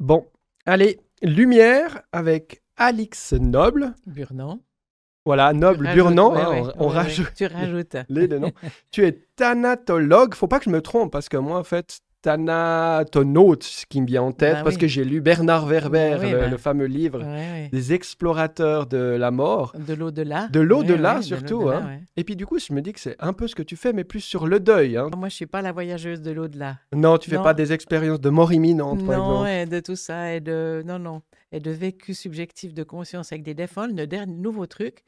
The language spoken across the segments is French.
Bon, allez, lumière avec Alix Noble. Burnand. Voilà, Noble, Burnand, rajoutes, hein, ouais, on, ouais, on ouais, rajoute Tu rajoutes. les deux noms. tu es thanatologue, faut pas que je me trompe, parce que moi, en fait, thanatonaute, ce qui me vient en tête, Bah parce oui. que j'ai lu Bernard Werber, Bah oui, le, bah. le fameux livre ouais. des explorateurs de la mort. De l'au-delà. De l'au-delà, surtout, hein. ouais. Et puis du coup, je me dis que c'est un peu ce que tu fais, mais plus sur le deuil. hein. Moi, je suis pas la voyageuse de l'au-delà. Non, tu fais Non. pas des expériences de mort imminente, par Non, exemple. et de tout ça, et de non, non, et de vécu subjectif de conscience avec des défunts. Le dernier nouveau truc,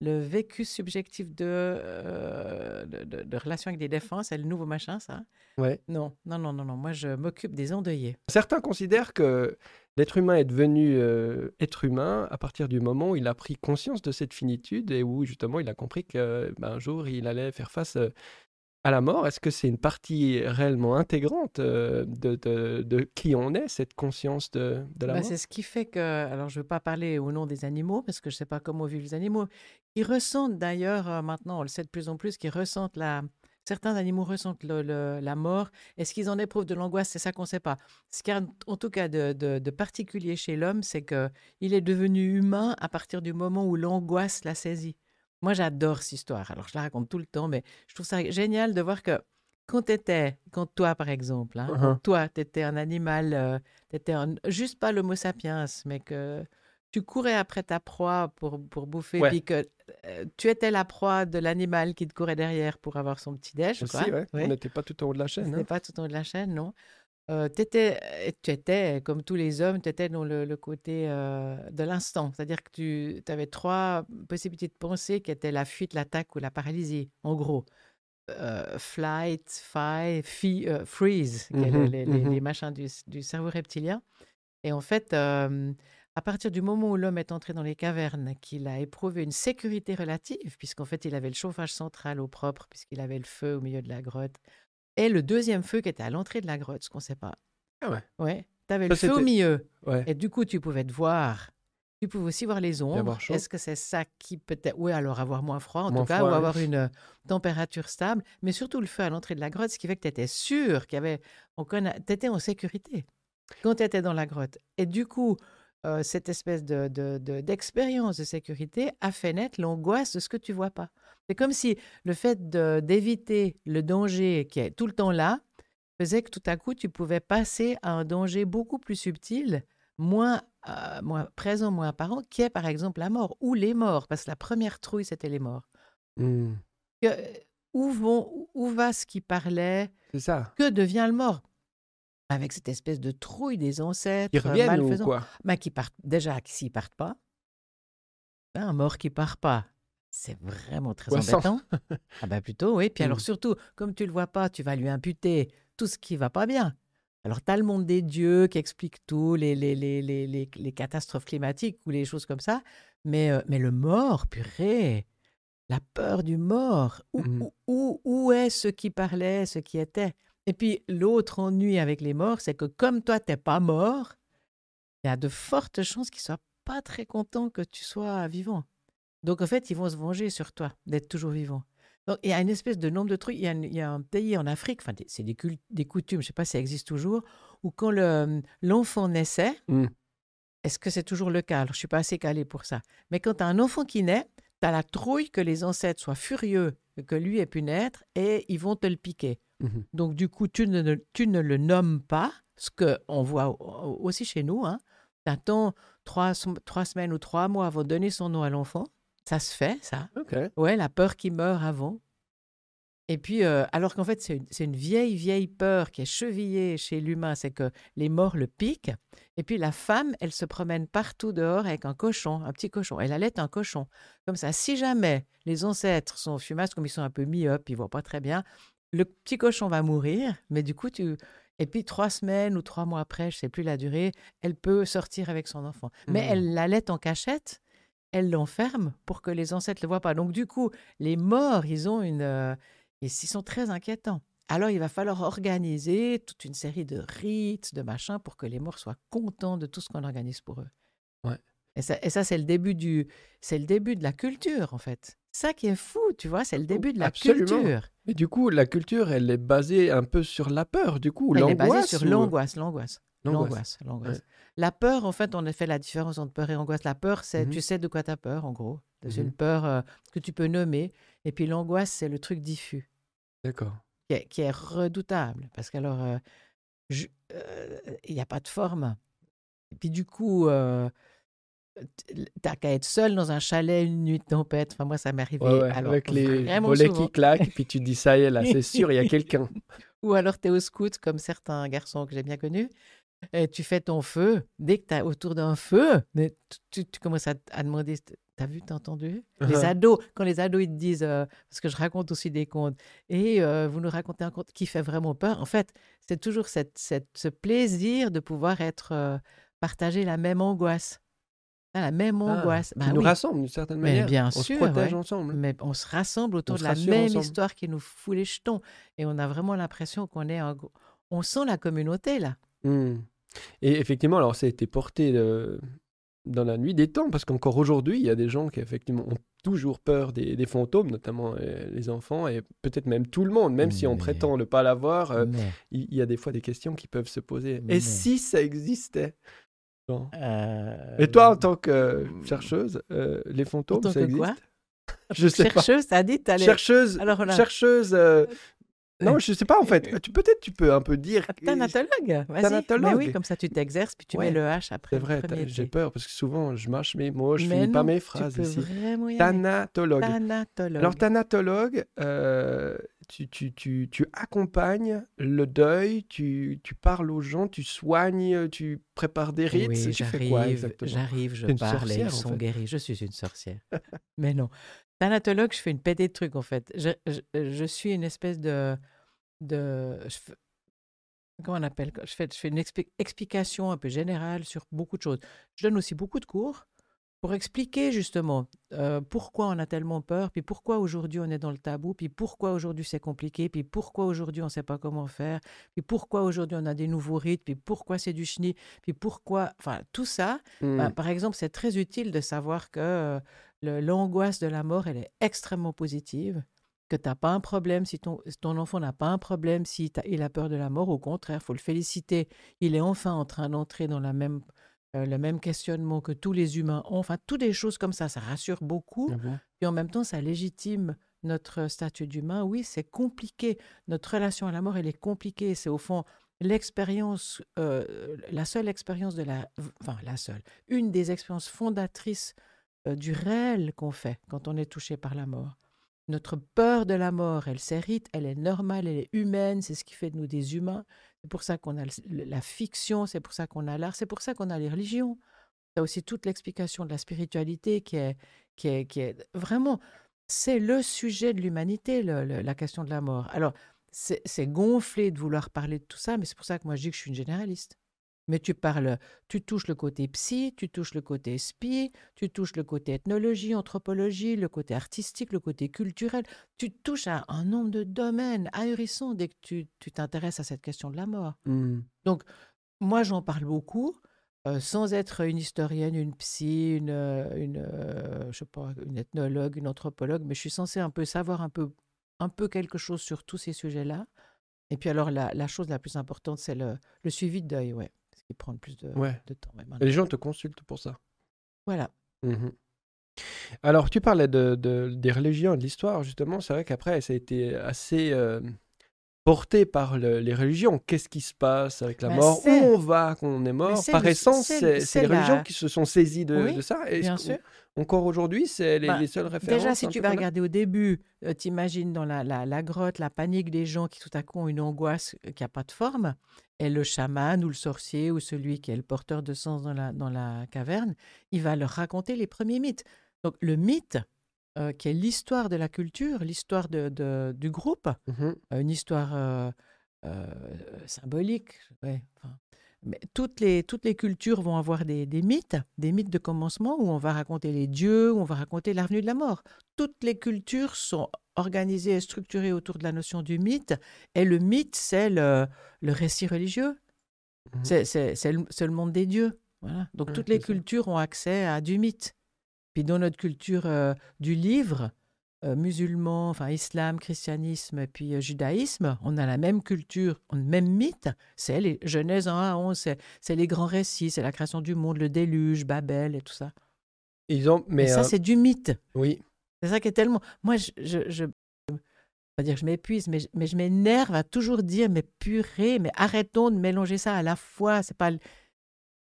le vécu subjectif de, euh, de, de- de relation avec des défunts, c'est le nouveau machin, ça? Ouais. Non, non, non, non, non. Moi, je m'occupe des endeuillés. Certains considèrent que l'être humain est devenu euh, être humain à partir du moment où il a pris conscience de cette finitude et où justement il a compris qu'un jour il allait faire face euh, à la mort. Est-ce que c'est une partie réellement intégrante euh, de, de- de qui on est, cette conscience de, de la Bah, mort? c'est ce qui fait que, alors je ne veux pas parler au nom des animaux, parce que je ne sais pas comment vivent les animaux, qui ressentent d'ailleurs, euh, maintenant on le sait de plus en plus, qui ressentent la... Certains animaux ressentent le- le- la mort. Est-ce qu'ils en éprouvent de l'angoisse? C'est ça qu'on ne sait pas. Ce qu'il y a en tout cas de, de- de particulier chez l'homme, c'est qu'il est devenu humain à partir du moment où l'angoisse l'a saisi. Moi, j'adore cette histoire. Alors, je la raconte tout le temps, mais je trouve ça génial de voir que quand tu étais, quand toi, par exemple, hein, quand Mhm. toi, tu étais un animal, euh, t'étais un- juste pas l'homo sapiens, mais que tu courais après ta proie pour, pour bouffer, Ouais. puis que euh, tu étais la proie de l'animal qui te courait derrière pour avoir son petit déj. Aussi, quoi. ouais. Ouais. On n'était pas tout en haut de la chaîne. C'était hein. pas tout en haut de la chaîne, non. Euh, et tu étais, comme tous les hommes, tu étais dans le, le côté euh, de l'instant. C'est-à-dire que tu avais trois possibilités de pensée qui étaient la fuite, l'attaque ou la paralysie, en gros. Euh, flight, fight, fi- euh, freeze, qui est le- les, mhm. les machins du, du cerveau reptilien. Et en fait, euh, à partir du moment où l'homme est entré dans les cavernes, qu'il a éprouvé une sécurité relative, puisqu'en fait, il avait le chauffage central au propre, puisqu'il avait le feu au milieu de la grotte, et le deuxième feu qui était à l'entrée de la grotte, ce qu'on ne sait pas. Ah ouais. Ouais. Tu avais Ça, le feu au milieu, Ouais. et du coup, tu pouvais te voir. Tu pouvais aussi voir les ombres. Est-ce que c'est ça qui peut-être. Oui, alors avoir moins froid, en Moins tout cas, froid, ou oui. avoir une euh, température stable, mais surtout le feu à l'entrée de la grotte, ce qui fait que tu étais sûr qu'il y avait. Tu étais en sécurité quand tu étais dans la grotte. Et du coup, euh, cette espèce de, de- de- d'expérience de, sécurité a fait naître l'angoisse de ce que tu vois pas. C'est comme si le fait d'éviter le danger qui est tout le temps là faisait que tout à coup, tu pouvais passer à un danger beaucoup plus subtil, moins, euh, moins présent, moins apparent, qui est par exemple la mort ou les morts, parce que la première trouille, c'était les morts. Hmm. Que- où, vont, où va ce qui parlait ça. Que devient le mort? Avec cette espèce de trouille des ancêtres Ils reviennent ou malfaisants. quoi? Ben, qui partent, déjà, s'ils partent pas, ben, un mort qui part pas, c'est vraiment très Poisson. embêtant. ah ben plutôt, oui. Puis alors Mm. surtout, comme tu le vois pas, tu vas lui imputer tout ce qui va pas bien. Alors, tu as le monde des dieux qui explique tout, les, les, les, les, les, catastrophes climatiques ou les choses comme ça. Mais, euh, mais le mort, purée, la peur du mort. Où, Mm. où, où, où est ce qui parlait, ce qui était? Et puis, l'autre ennui avec les morts, c'est que comme toi, t'es pas mort, il y a de fortes chances qu'ils soient pas très contents que tu sois vivant. Donc, en fait, ils vont se venger sur toi d'être toujours vivant. Donc, il y a une espèce de nombre de trucs. Il y a, une- il y a un pays en Afrique, enfin, c'est des, des coutumes, je sais pas si ça existe toujours, où quand le- l'enfant naissait, Hmm. est-ce que c'est toujours le cas? Alors, je suis pas assez calée pour ça. Mais quand tu as un enfant qui naît, tu as la trouille que les ancêtres soient furieux que lui ait pu naître et ils vont te le piquer. Mhm. Donc, du coup, tu ne, tu ne le nommes pas, ce qu'on voit au- au- aussi chez nous. Hein. Tu attends trois, trois semaines ou trois mois avant de donner son nom à l'enfant. Ça se fait, ça. Ok. Ouais, la peur qui meurt avant. Et puis, euh, alors qu'en fait, c'est une, une vieille, vieille peur qui est chevillée chez l'humain, c'est que les morts le piquent. Et puis, la femme, elle se promène partout dehors avec un cochon, un petit cochon. Elle allait un cochon. Comme ça, si jamais les ancêtres sont fumasses, comme ils sont un peu myopes, ils voient pas très bien, le petit cochon va mourir, mais du coup, tu... Et puis, trois semaines ou trois mois après, je sais plus la durée, elle peut sortir avec son enfant. Mais Mhm. elle l'allait en cachette, elle l'enferme pour que les ancêtres ne le voient pas. Donc, du coup, les morts, ils ont une... euh, ils ils sont très inquiétants. Alors, il va falloir organiser toute une série de rites, de machins, pour que les morts soient contents de tout ce qu'on organise pour eux. Ouais. Et ça, et ça c'est le début du, c'est le début de la culture, en fait. Ça qui est fou, tu vois, c'est le début de la Absolument. culture. Mais du coup, la culture, elle est basée un peu sur la peur, du coup, ou Elle est basée l'angoisse. sur ou- l'angoisse, l'angoisse. L'angoisse. L'angoisse. La peur, en fait, on a fait la différence entre peur et angoisse. La peur, c'est Mhm. tu sais de quoi tu as peur, en gros. C'est une peur euh, que tu peux nommer. Et puis l'angoisse, c'est le truc diffus, D'accord. qui est, qui est redoutable. Parce qu'alors, euh, euh, il n'y a pas de forme. Et puis du coup, euh, t'as qu'à être seul dans un chalet une nuit de tempête. Enfin, moi, ça m'est arrivé. Ouais, ouais, alors, avec les volets souvent. qui claquent, puis tu te dis ça y est, là, c'est sûr, il y a quelqu'un. Ou alors tu es au scout, comme certains garçons que j'ai bien connus, et tu fais ton feu. Dès que tu es autour d'un feu, tu, tu- tu commences à, à demander T'as vu, t'as entendu? Les ados, quand les ados ils te disent, euh, parce que je raconte aussi des contes, et euh, vous nous racontez un conte qui fait vraiment peur, en fait, c'est toujours cette, cette- ce plaisir de pouvoir être euh, partager la même angoisse. Ah, La même Ah, angoisse. qui Bah nous oui. rassemble d'une certaine Mais manière. bien on se sûr, protège ouais. ensemble. Mais on se rassemble autour On de la même ensemble. histoire qui nous fout les jetons. Et on a vraiment l'impression qu'on est un... On sent la communauté, là. Hmm. Et effectivement, alors ça a été porté euh, dans la nuit des temps, parce qu'encore aujourd'hui, il y a des gens qui effectivement ont toujours peur des, des fantômes, notamment euh, les enfants, et peut-être même tout le monde, même si on Mais- prétend ne pas l'avoir, euh, Mais, il y, a des fois des questions qui peuvent se poser. Mais- Et si ça existait? Euh, Et toi, en tant que euh, chercheuse, euh, les fantômes, tant ça que quoi? Je sais pas. Chercheuse, t'as dit, t'allais... Chercheuse, Alors, a- chercheuse. euh, Non, je sais pas en fait. Tu peut-être tu peux un peu dire. Thanatologue, vas-y. Thanatologue. Mais oui, comme ça tu t'exerces, puis tu Ouais. mets le H après C'est vrai, j'ai peur parce que souvent je mâche mes mots, je Mais finis pas mes tu phrases peux ici. Thanatologue. Thanatologue. Alors, thanatologue, euh, tu, tu, tu, tu accompagnes le deuil, tu, tu parles aux gens, tu soignes, tu prépares des rites. Oui, tu fais quoi j'arrive, exactement? j'arrive, je parle en sont fait. Je suis une sorcière. Mais non. Thanatologue, je fais une pétée de trucs en fait. Je, je, je suis une espèce de. de je comment on appelle je fais, je fais une expli- explication un peu générale sur beaucoup de choses. Je donne aussi beaucoup de cours pour expliquer justement euh, pourquoi on a tellement peur, puis pourquoi aujourd'hui on est dans le tabou, puis pourquoi aujourd'hui c'est compliqué, puis pourquoi aujourd'hui on ne sait pas comment faire, puis pourquoi aujourd'hui on a des nouveaux rites, puis pourquoi c'est du chenille, puis pourquoi, enfin tout ça, Hmm. bah, par exemple, c'est très utile de savoir que euh, l'angoisse de la mort, elle est extrêmement positive, que tu n'as pas un problème si ton, ton enfant n'a pas un problème si il a peur de la mort. Au contraire, faut le féliciter. Il est enfin en train d'entrer dans la même, euh, le même questionnement que tous les humains ont. Enfin, toutes des choses comme ça, ça rassure beaucoup. Ah bon? Puis en même temps, ça légitime notre statut d'humain. Oui, c'est compliqué. Notre relation à la mort, elle est compliquée. C'est au fond l'expérience, euh, la seule expérience de la, enfin la seule, une des expériences fondatrices euh, du réel qu'on fait quand on est touché par la mort. Notre peur de la mort, elle s'hérite, elle est normale, elle est humaine, c'est ce qui fait de nous des humains. C'est pour ça qu'on a la fiction, c'est pour ça qu'on a l'art, c'est pour ça qu'on a les religions. Tu as aussi toute l'explication de la spiritualité qui est, qui est, qui est vraiment, c'est le sujet de l'humanité, la question de la mort. Alors, c'est gonflé de vouloir parler de tout ça, mais c'est pour ça que moi je dis que je suis une généraliste. Mais tu parles, tu touches le côté psy, tu touches le côté spi, tu touches le côté ethnologie, anthropologie, le côté artistique, le côté culturel. Tu touches à un nombre de domaines ahurissants dès que tu tu t'intéresses à cette question de la mort. Hmm. Moi, j'en parle beaucoup, euh, sans être une historienne, une psy, une, euh, une, euh, je sais pas, une ethnologue, une anthropologue, mais je suis censée un peu savoir un peu, un peu quelque chose sur tous ces sujets-là. Et puis alors, la, la chose la plus importante, c'est le, le suivi de deuil, ouais, qui prend le plus de, Ouais. de temps. Et les gens te consultent pour ça. Voilà. Mhm. Alors, tu parlais de, de- des religions et de l'histoire, justement. C'est vrai qu'après, ça a été assez euh, porté par le- les religions. Qu'est-ce qui se passe avec la Ben, mort? Où on va quand on est mort? Par le- essence, c'est- les religions qui se sont saisies de, Oui, de ça? Est-ce bien sûr. Encore aujourd'hui, c'est les, Ben, les seules références Déjà, si tu vas regarder au début, euh, t'imagines dans la, la, la grotte, la panique des gens qui tout à coup ont une angoisse euh, qui n'a pas de forme, et le chaman ou le sorcier ou celui qui est le porteur de sens dans la, dans la caverne, il va leur raconter les premiers mythes. Donc le mythe, euh, qui est l'histoire de la culture, l'histoire de, de- du groupe, Mhm. euh, une histoire euh, euh, symbolique. ouais, enfin, toutes les, toutes les cultures vont avoir des, des mythes, des mythes de commencement où on va raconter les dieux, où on va raconter l'avenue de la mort. Toutes les cultures sont organisées et structurées autour de la notion du mythe. Et le mythe, c'est le, le récit religieux. Mhm. C'est, le, monde des dieux. Voilà. Donc Ouais, toutes les ça. cultures ont accès à du mythe. Puis dans notre culture euh, du livre, musulmans, enfin islam, christianisme et puis euh, judaïsme, on a la même culture, on a le même mythe. C'est les Genèse 1 à 11, c'est, les grands récits, c'est la création du monde, le déluge, Babel et tout ça. Ils ont, mais Et ça, euh, c'est du mythe. oui, C'est ça qui est tellement. Moi, je. je, je... Pas dire que je m'épuise, mais, je- mais je m'énerve à toujours dire mais purée, mais arrêtons de mélanger ça à la fois. C'est pas.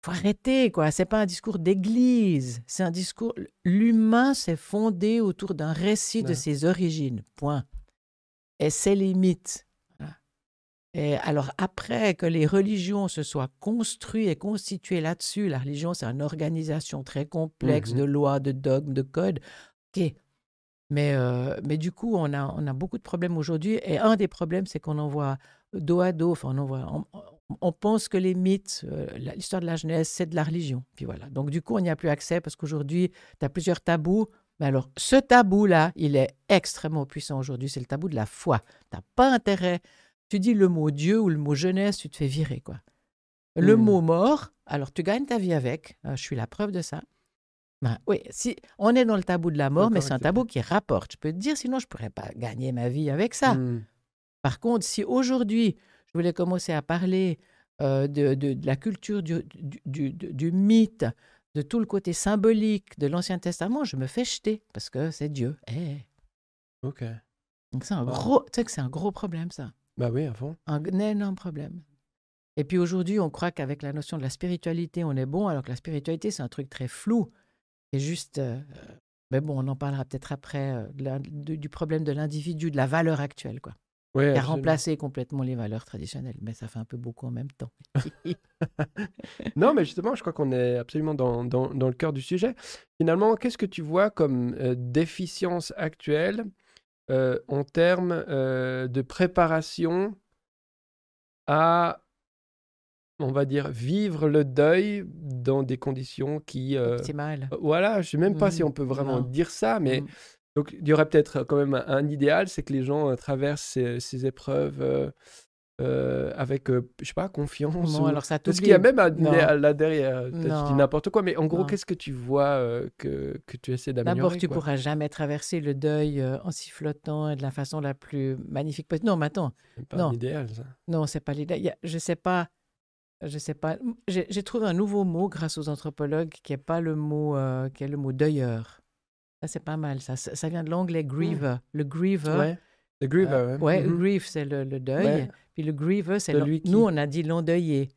Faut arrêter, quoi. C'est pas un discours d'église. C'est un discours. L'humain s'est fondé autour d'un récit de ses origines. Point. Et mythes. Voilà. Et alors, après que les religions se soient construites et constituées là-dessus, la religion, c'est une organisation très complexe Mhm. de lois, de dogmes, de codes. OK. Mais, euh, mais du coup, on a, on a beaucoup de problèmes aujourd'hui. Et un des problèmes, c'est qu'on envoie dos à dos, enfin, on, envoie, on, on pense que les mythes, euh, l'histoire de la Genèse, c'est de la religion. Puis voilà. Donc, du coup, on n'y a plus accès parce qu'aujourd'hui, tu as plusieurs tabous. Mais alors, ce tabou-là, il est extrêmement puissant aujourd'hui. C'est le tabou de la foi. Tu n'as pas intérêt. Tu dis le mot Dieu ou le mot Genèse, tu te fais virer, quoi. Le Hmm. mot mort, alors tu gagnes ta vie avec. Euh, je suis la preuve de ça. Ben, oui, si on est dans le tabou de la mort, mais c'est un tabou qui rapporte. Je peux te dire, sinon je pourrais pas gagner ma vie avec ça. Hmm. Par contre, si aujourd'hui je voulais commencer à parler euh, de, de- de la culture du, du, du- du- du mythe, de tout le côté symbolique de l'Ancien Testament, je me fais jeter parce que c'est Dieu. Eh. ok. Donc c'est un gros, tu sais que c'est un gros problème ça, Bah oui, à fond. un énorme problème. Et puis aujourd'hui, on croit qu'avec la notion de la spiritualité, on est bon, alors que la spiritualité, c'est un truc très flou. C'est juste. euh, mais bon, on en parlera peut-être après euh, de- du problème de l'individu, de la valeur actuelle, quoi. Ouais, Qui a remplacé complètement les valeurs traditionnelles. Mais ça fait un peu beaucoup en même temps. Non, mais justement, je crois qu'on est absolument dans, dans, dans le cœur du sujet. Finalement, qu'est-ce que tu vois comme euh, déficience actuelle euh, en termes euh, de préparation à, on va dire, vivre le deuil dans des conditions qui... euh, Optimal. voilà, je ne sais même pas si Mm, on peut vraiment non. dire ça, mais Mm. Donc il y aurait peut-être quand même un, un idéal, c'est que les gens euh, traversent ces, ces épreuves euh, euh, avec, euh, je sais pas, confiance. Non, ou- alors ça Parce qu'il y a même un Non. là derrière, je dis n'importe quoi, mais en gros, qu'est-ce que tu vois euh, que, que tu essaies d'améliorer D'abord, tu quoi? pourras jamais traverser le deuil euh, en sifflotant et de la façon la plus magnifique possible. Non, mais attends, C'est pas non. un idéal, ça. Non, c'est pas a- Je sais pas. Je sais pas. J'ai trouvé un nouveau mot grâce aux anthropologues qui est pas le mot euh, qui est le mot deuilleur. Ça c'est pas mal. Ça, ça ça vient de l'anglais griever. Le griever. Ouais. The Griever, euh, ouais. ouais, Mhm. grief c'est le, le deuil. Ouais. Puis le griever c'est l'en- qui- nous on a dit l'endeuillé.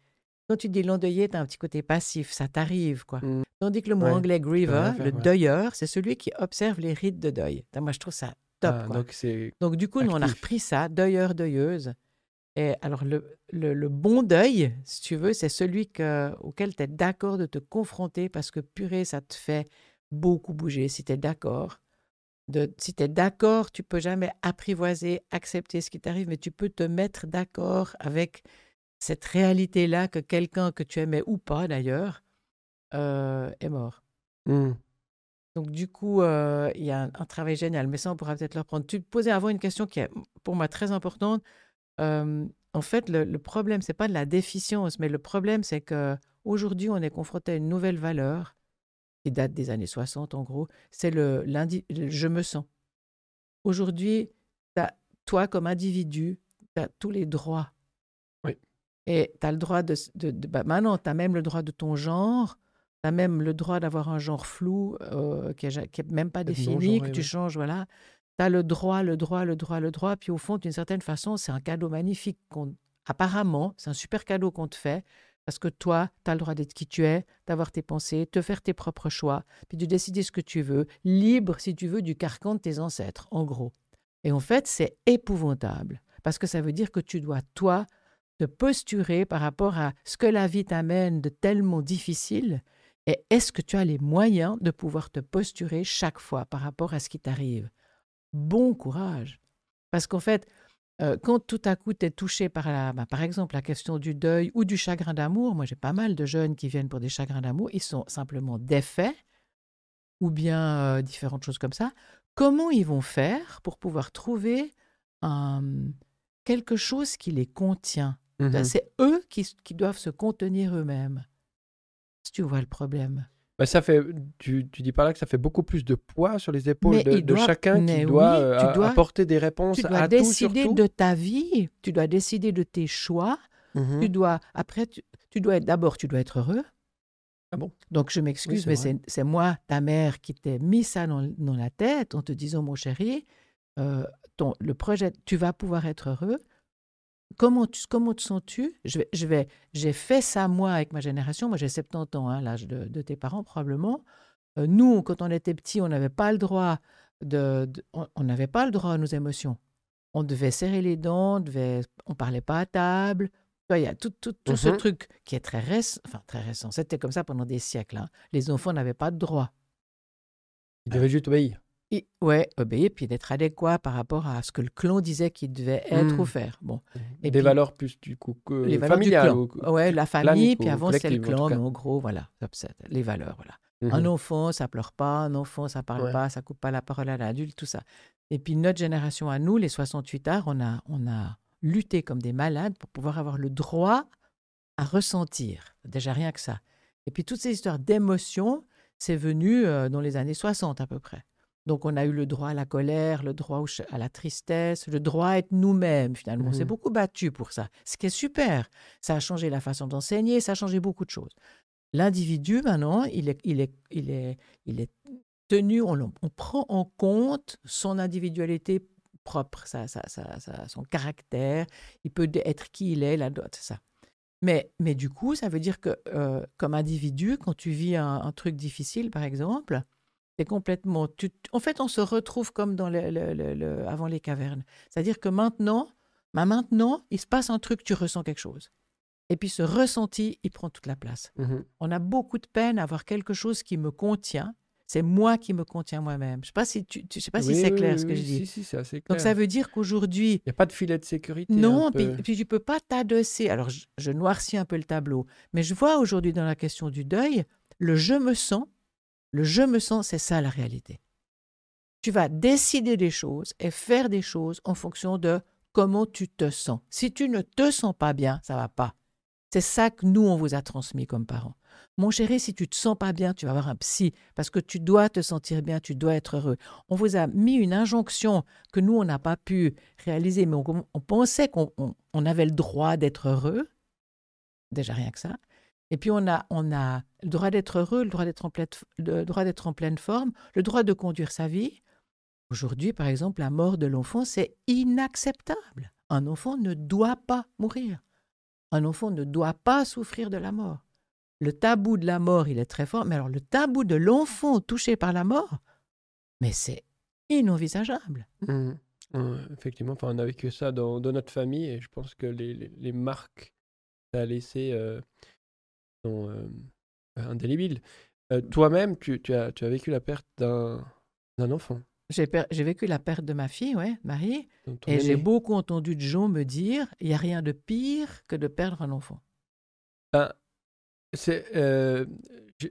Quand tu dis l'endeuillé, tu as un petit côté passif, ça t'arrive quoi. Mm. Tandis que le mot anglais griever, faire, le deuilleur, c'est celui qui observe les rites de deuil. Moi je trouve ça top Ah, quoi. donc du coup, nous, on a repris ça, deuilleur, deuilleuse. Et alors, le, le, le bon deuil, si tu veux, c'est celui que, auquel tu es d'accord de te confronter parce que purée, ça te fait beaucoup bouger si tu es d'accord. De, si tu es d'accord, tu peux jamais apprivoiser, accepter ce qui t'arrive, mais tu peux te mettre d'accord avec cette réalité-là que quelqu'un que tu aimais ou pas d'ailleurs euh, est mort. Mm. Donc, du coup, euh, il y a un, un travail génial. Mais ça, on pourra peut-être le reprendre. Tu te posais avant une question qui est pour moi très importante. Euh, en fait, le, le problème, c'est pas de la déficience, mais le problème, c'est que aujourd'hui, on est confronté à une nouvelle valeur qui date des années 60, en gros. C'est le, le je me sens. Aujourd'hui, t'as- toi, comme individu, tu as tous les droits. Oui. Et tu as le droit de. de, de- bah, maintenant, tu as même le droit de ton genre. Tu as même le droit d'avoir un genre flou euh, qui n'est même pas défini, que tu changes, voilà. Tu as le droit, le droit, le droit, le droit. Puis au fond, d'une certaine façon, c'est un cadeau magnifique. qu'on- Apparemment, c'est un super cadeau qu'on te fait parce que toi, tu as le droit d'être qui tu es, d'avoir tes pensées, te faire tes propres choix, puis de décider ce que tu veux, libre, si tu veux, du carcan de tes ancêtres, en gros. Et en fait, c'est épouvantable parce que ça veut dire que tu dois, toi, te posturer par rapport à ce que la vie t'amène de tellement difficile et est-ce que tu as les moyens de pouvoir te posturer chaque fois par rapport à ce qui t'arrive? Bon courage. Parce qu'en fait, euh, quand tout à coup tu es touché par, la, bah, par exemple la question du deuil ou du chagrin d'amour, moi j'ai pas mal de jeunes qui viennent pour des chagrins d'amour, ils sont simplement défaits ou bien euh, différentes choses comme ça. Comment ils vont faire pour pouvoir trouver un- quelque chose qui les contient? Mhm. C'est eux qui, qui doivent se contenir eux-mêmes. Si tu vois le problème. Bah, ça fait, tu, tu dis par là que ça fait beaucoup plus de poids sur les épaules de, chacun qui oui, doit, euh, tu a- dois- apporter des réponses Tu dois à tout décider surtout. de ta vie, tu dois décider de tes choix, Mhm. tu dois, après, tu, tu dois être, d'abord, tu dois être heureux. Ah bon? Donc, je m'excuse, c'est mais c'est c'est moi, ta mère, qui t'ai mis ça dans, dans la tête en te disant, mon chéri, euh, ton, le projet, tu vas pouvoir être heureux. Comment, tu, comment te sens-tu? Je vais, je vais, J'ai fait ça, moi, avec ma génération. Moi, j'ai 70 ans, hein, l'âge de, de tes parents, probablement. Euh, nous, quand on était petits, on n'avait pas le droit de, de- on n'avait pas le droit à nos émotions. On devait serrer les dents, on devait, on parlait pas à table. Il y a tout, tout, tout ce Mhm. truc qui est très récent, enfin très récent. C'était comme ça pendant des siècles. hein. Les enfants n'avaient pas de droit. Il devait juste obéir. Et, ouais, obéir, puis d'être adéquat par rapport à ce que le clan disait qu'il devait être Mhm. ou faire. Bon, Et des puis- valeurs plus du coup que les du familiales. clan. ou- Ouais, la famille, puis avant c'était le en clan, mais en gros, voilà, c'est les valeurs, voilà. Mhm. Un enfant, ça pleure pas. Un enfant, ça parle Ouais. pas. Ça coupe pas la parole à l'adulte, tout ça. Et puis notre génération à nous, les 68 arts, on a, on a lutté comme des malades pour pouvoir avoir le droit à ressentir. Déjà rien que ça. Et puis toutes ces histoires d'émotions, c'est venu euh, dans les années 60 à peu près. Donc on a eu le droit à la colère, le droit à la tristesse, le droit à être nous-mêmes finalement. On s'est Mhm. beaucoup battu pour ça, ce qui est super. Ça a changé la façon d'enseigner, ça a changé beaucoup de choses. L'individu, maintenant, il est, il est, il est, il est tenu, on, on prend en compte son individualité propre, sa- sa- sa- son caractère, il peut être qui il est, la dot, ça. Mais, mais du coup, ça veut dire que euh, comme individu, quand tu vis un, un truc difficile, par exemple, c'est complètement... Tu, en fait, on se retrouve comme dans le, le- le- le- avant les cavernes. C'est-à-dire que maintenant, bah maintenant, il se passe un truc, tu ressens quelque chose. Et puis ce ressenti, il prend toute la place. Mhm. On a beaucoup de peine à avoir quelque chose qui me contient. C'est moi qui me contiens moi-même. Je ne sais pas si, tu, tu- sais pas si c'est oui, clair oui, ce que je dis. Si, si, c'est assez clair. Donc ça veut dire qu'aujourd'hui, Il n'y a pas de filet de sécurité. non, puis, tu peux pas t'adosser. Alors je, je noircis un peu le tableau, mais je vois aujourd'hui dans la question du deuil, le je me sens, le je me sens, c'est ça la réalité. Tu vas décider des choses et faire des choses en fonction de comment tu te sens. Si tu ne te sens pas bien, ça va pas. C'est ça que nous, on vous a transmis comme parents. Mon chéri, si tu te sens pas bien, tu vas voir un psy parce que tu dois te sentir bien, tu dois être heureux. On vous a mis une injonction que nous, on n'a pas pu réaliser, mais on, pensait qu'on on- on avait le droit d'être heureux. Déjà rien que ça. Et puis on a, on a le droit d'être heureux, le droit d'être en, pleine, le droit d'être en pleine forme, le droit de conduire sa vie. Aujourd'hui, par exemple, la mort de l'enfant, c'est inacceptable. Un enfant ne doit pas mourir. Un enfant ne doit pas souffrir de la mort. Le tabou de la mort, il est très fort, mais alors le tabou de l'enfant touché par la mort, mais c'est inenvisageable. Ouais, effectivement, enfin, on a vécu ça dans, notre famille et je pense que les, les, marques que ça a laissées euh, sont euh. Euh, Toi-même, tu, tu, as, tu as vécu la perte d'un enfant. J'ai per- vécu la perte de ma fille, ouais, Marie, et j'ai beaucoup entendu de gens me dire il n'y a rien de pire que de perdre un enfant. Ben, c'est, euh, je,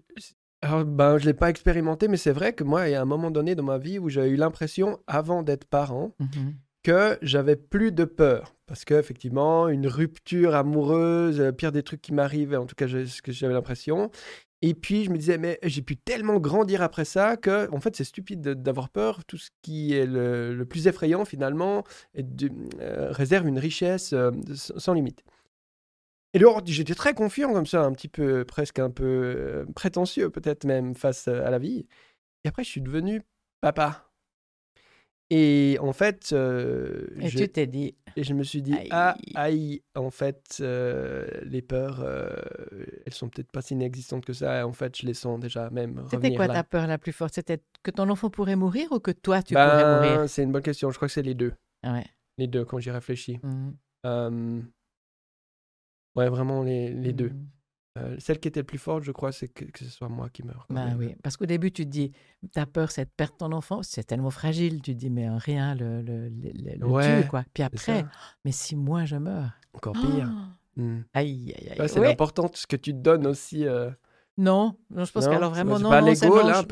ben, je l'ai pas expérimenté, mais c'est vrai que moi, il y a un moment donné dans ma vie où j'ai eu l'impression, avant d'être parent, que j'avais plus de peur. Parce qu'effectivement, une rupture amoureuse, le pire des trucs qui m'arrivent, en tout cas, j'ai- ce que j'avais l'impression. Et puis, je me disais, mais j'ai pu tellement grandir après ça que, en fait, c'est stupide de- d'avoir peur. Tout ce qui est le, plus effrayant, finalement, de- euh, réserve une richesse euh, sans limite. Et alors, j'étais très confiant comme ça, un petit peu, presque un peu euh, prétentieux, peut-être même, face à la vie. Et après, je suis devenu papa. Et en fait, euh, Et je, tu t'es dit et je me suis dit, Aïe. ah, aïe, en fait, euh, les peurs, euh, elles sont peut-être pas si inexistantes que ça. En fait, je les sens déjà même C'était quoi là. ta peur la plus forte? C'était que ton enfant pourrait mourir ou que toi tu pourrais Ben, mourir? c'est une bonne question. Je crois que c'est les deux. Ouais. Les deux, quand j'y réfléchis. Euh, ouais, vraiment les, les deux. Euh, celle qui était le plus forte, je crois, c'est que, que ce soit moi qui Ben même. oui, parce qu'au début tu te dis, ta peur c'est de perdre ton enfant, c'est tellement fragile, tu te dis mais rien le, le, le, le- le Ouais, tue quoi. Puis après, ça. mais si moi je meurs, Encore pire. Oh Hmm. aïe aïe aïe. Ouais, c'est Ouais. important ce que tu te donnes aussi. euh, Non, non, je pense qu'alors vraiment non,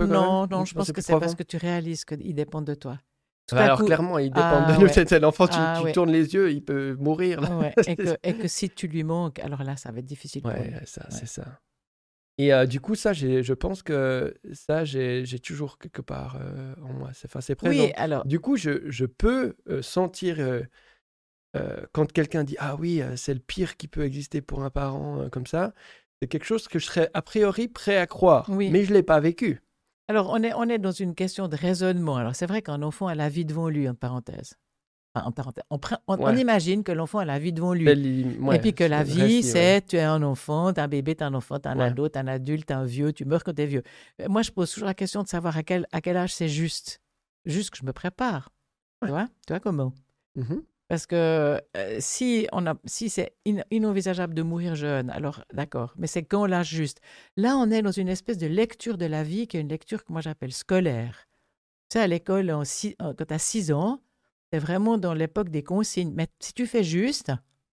non, non, je- pense que c'est parce que tu réalises qu'ils dépendent de toi. Tout bah alors coup- clairement, il dépend Ah, de nous. ouais. C'est l'enfant, tu, Ah, tu ouais. tournes les yeux, il peut mourir. Ouais, et, que, et que si tu lui manques, alors là, ça va être difficile pour lui. Ça, c'est ça. Et euh, du coup, ça, je pense que ça, j'ai toujours quelque part euh, en moi. C'est enfin, présent. Oui, alors, Du coup, je, je peux euh, sentir quand quelqu'un dit Ah oui, c'est le pire qui peut exister pour un parent comme ça. C'est quelque chose que je serais a priori prêt à croire. Oui. Mais je ne l'ai pas vécu. Alors on, est, on est dans une question de raisonnement. Alors, c'est vrai qu'un enfant a la vie devant lui, en parenthèse. Enfin, en parenthèse. On, pre- on- on Ouais. imagine que l'enfant a la vie devant lui. Belle lim- ouais, Et puis que la vie, c'est ouais. tu es un enfant, tu es un bébé, tu es un enfant, tu es un ado, tu es un adulte, tu es un vieux, tu meurs quand tu es vieux. Euh, Moi, je pose toujours la question de savoir à quel, à quel âge c'est juste. Juste que je me prépare. Tu vois? Tu vois comment? Mhm. Parce que euh, si, on a, si c'est in- inenvisageable de mourir jeune, alors d'accord, mais c'est quand l'âge juste. Là, on est dans une espèce de lecture de la vie qui est une lecture que moi j'appelle scolaire. Tu sais, à l'école, en six- en- quand tu as 6 ans, c'est vraiment dans l'époque des consignes. Mais si tu fais juste,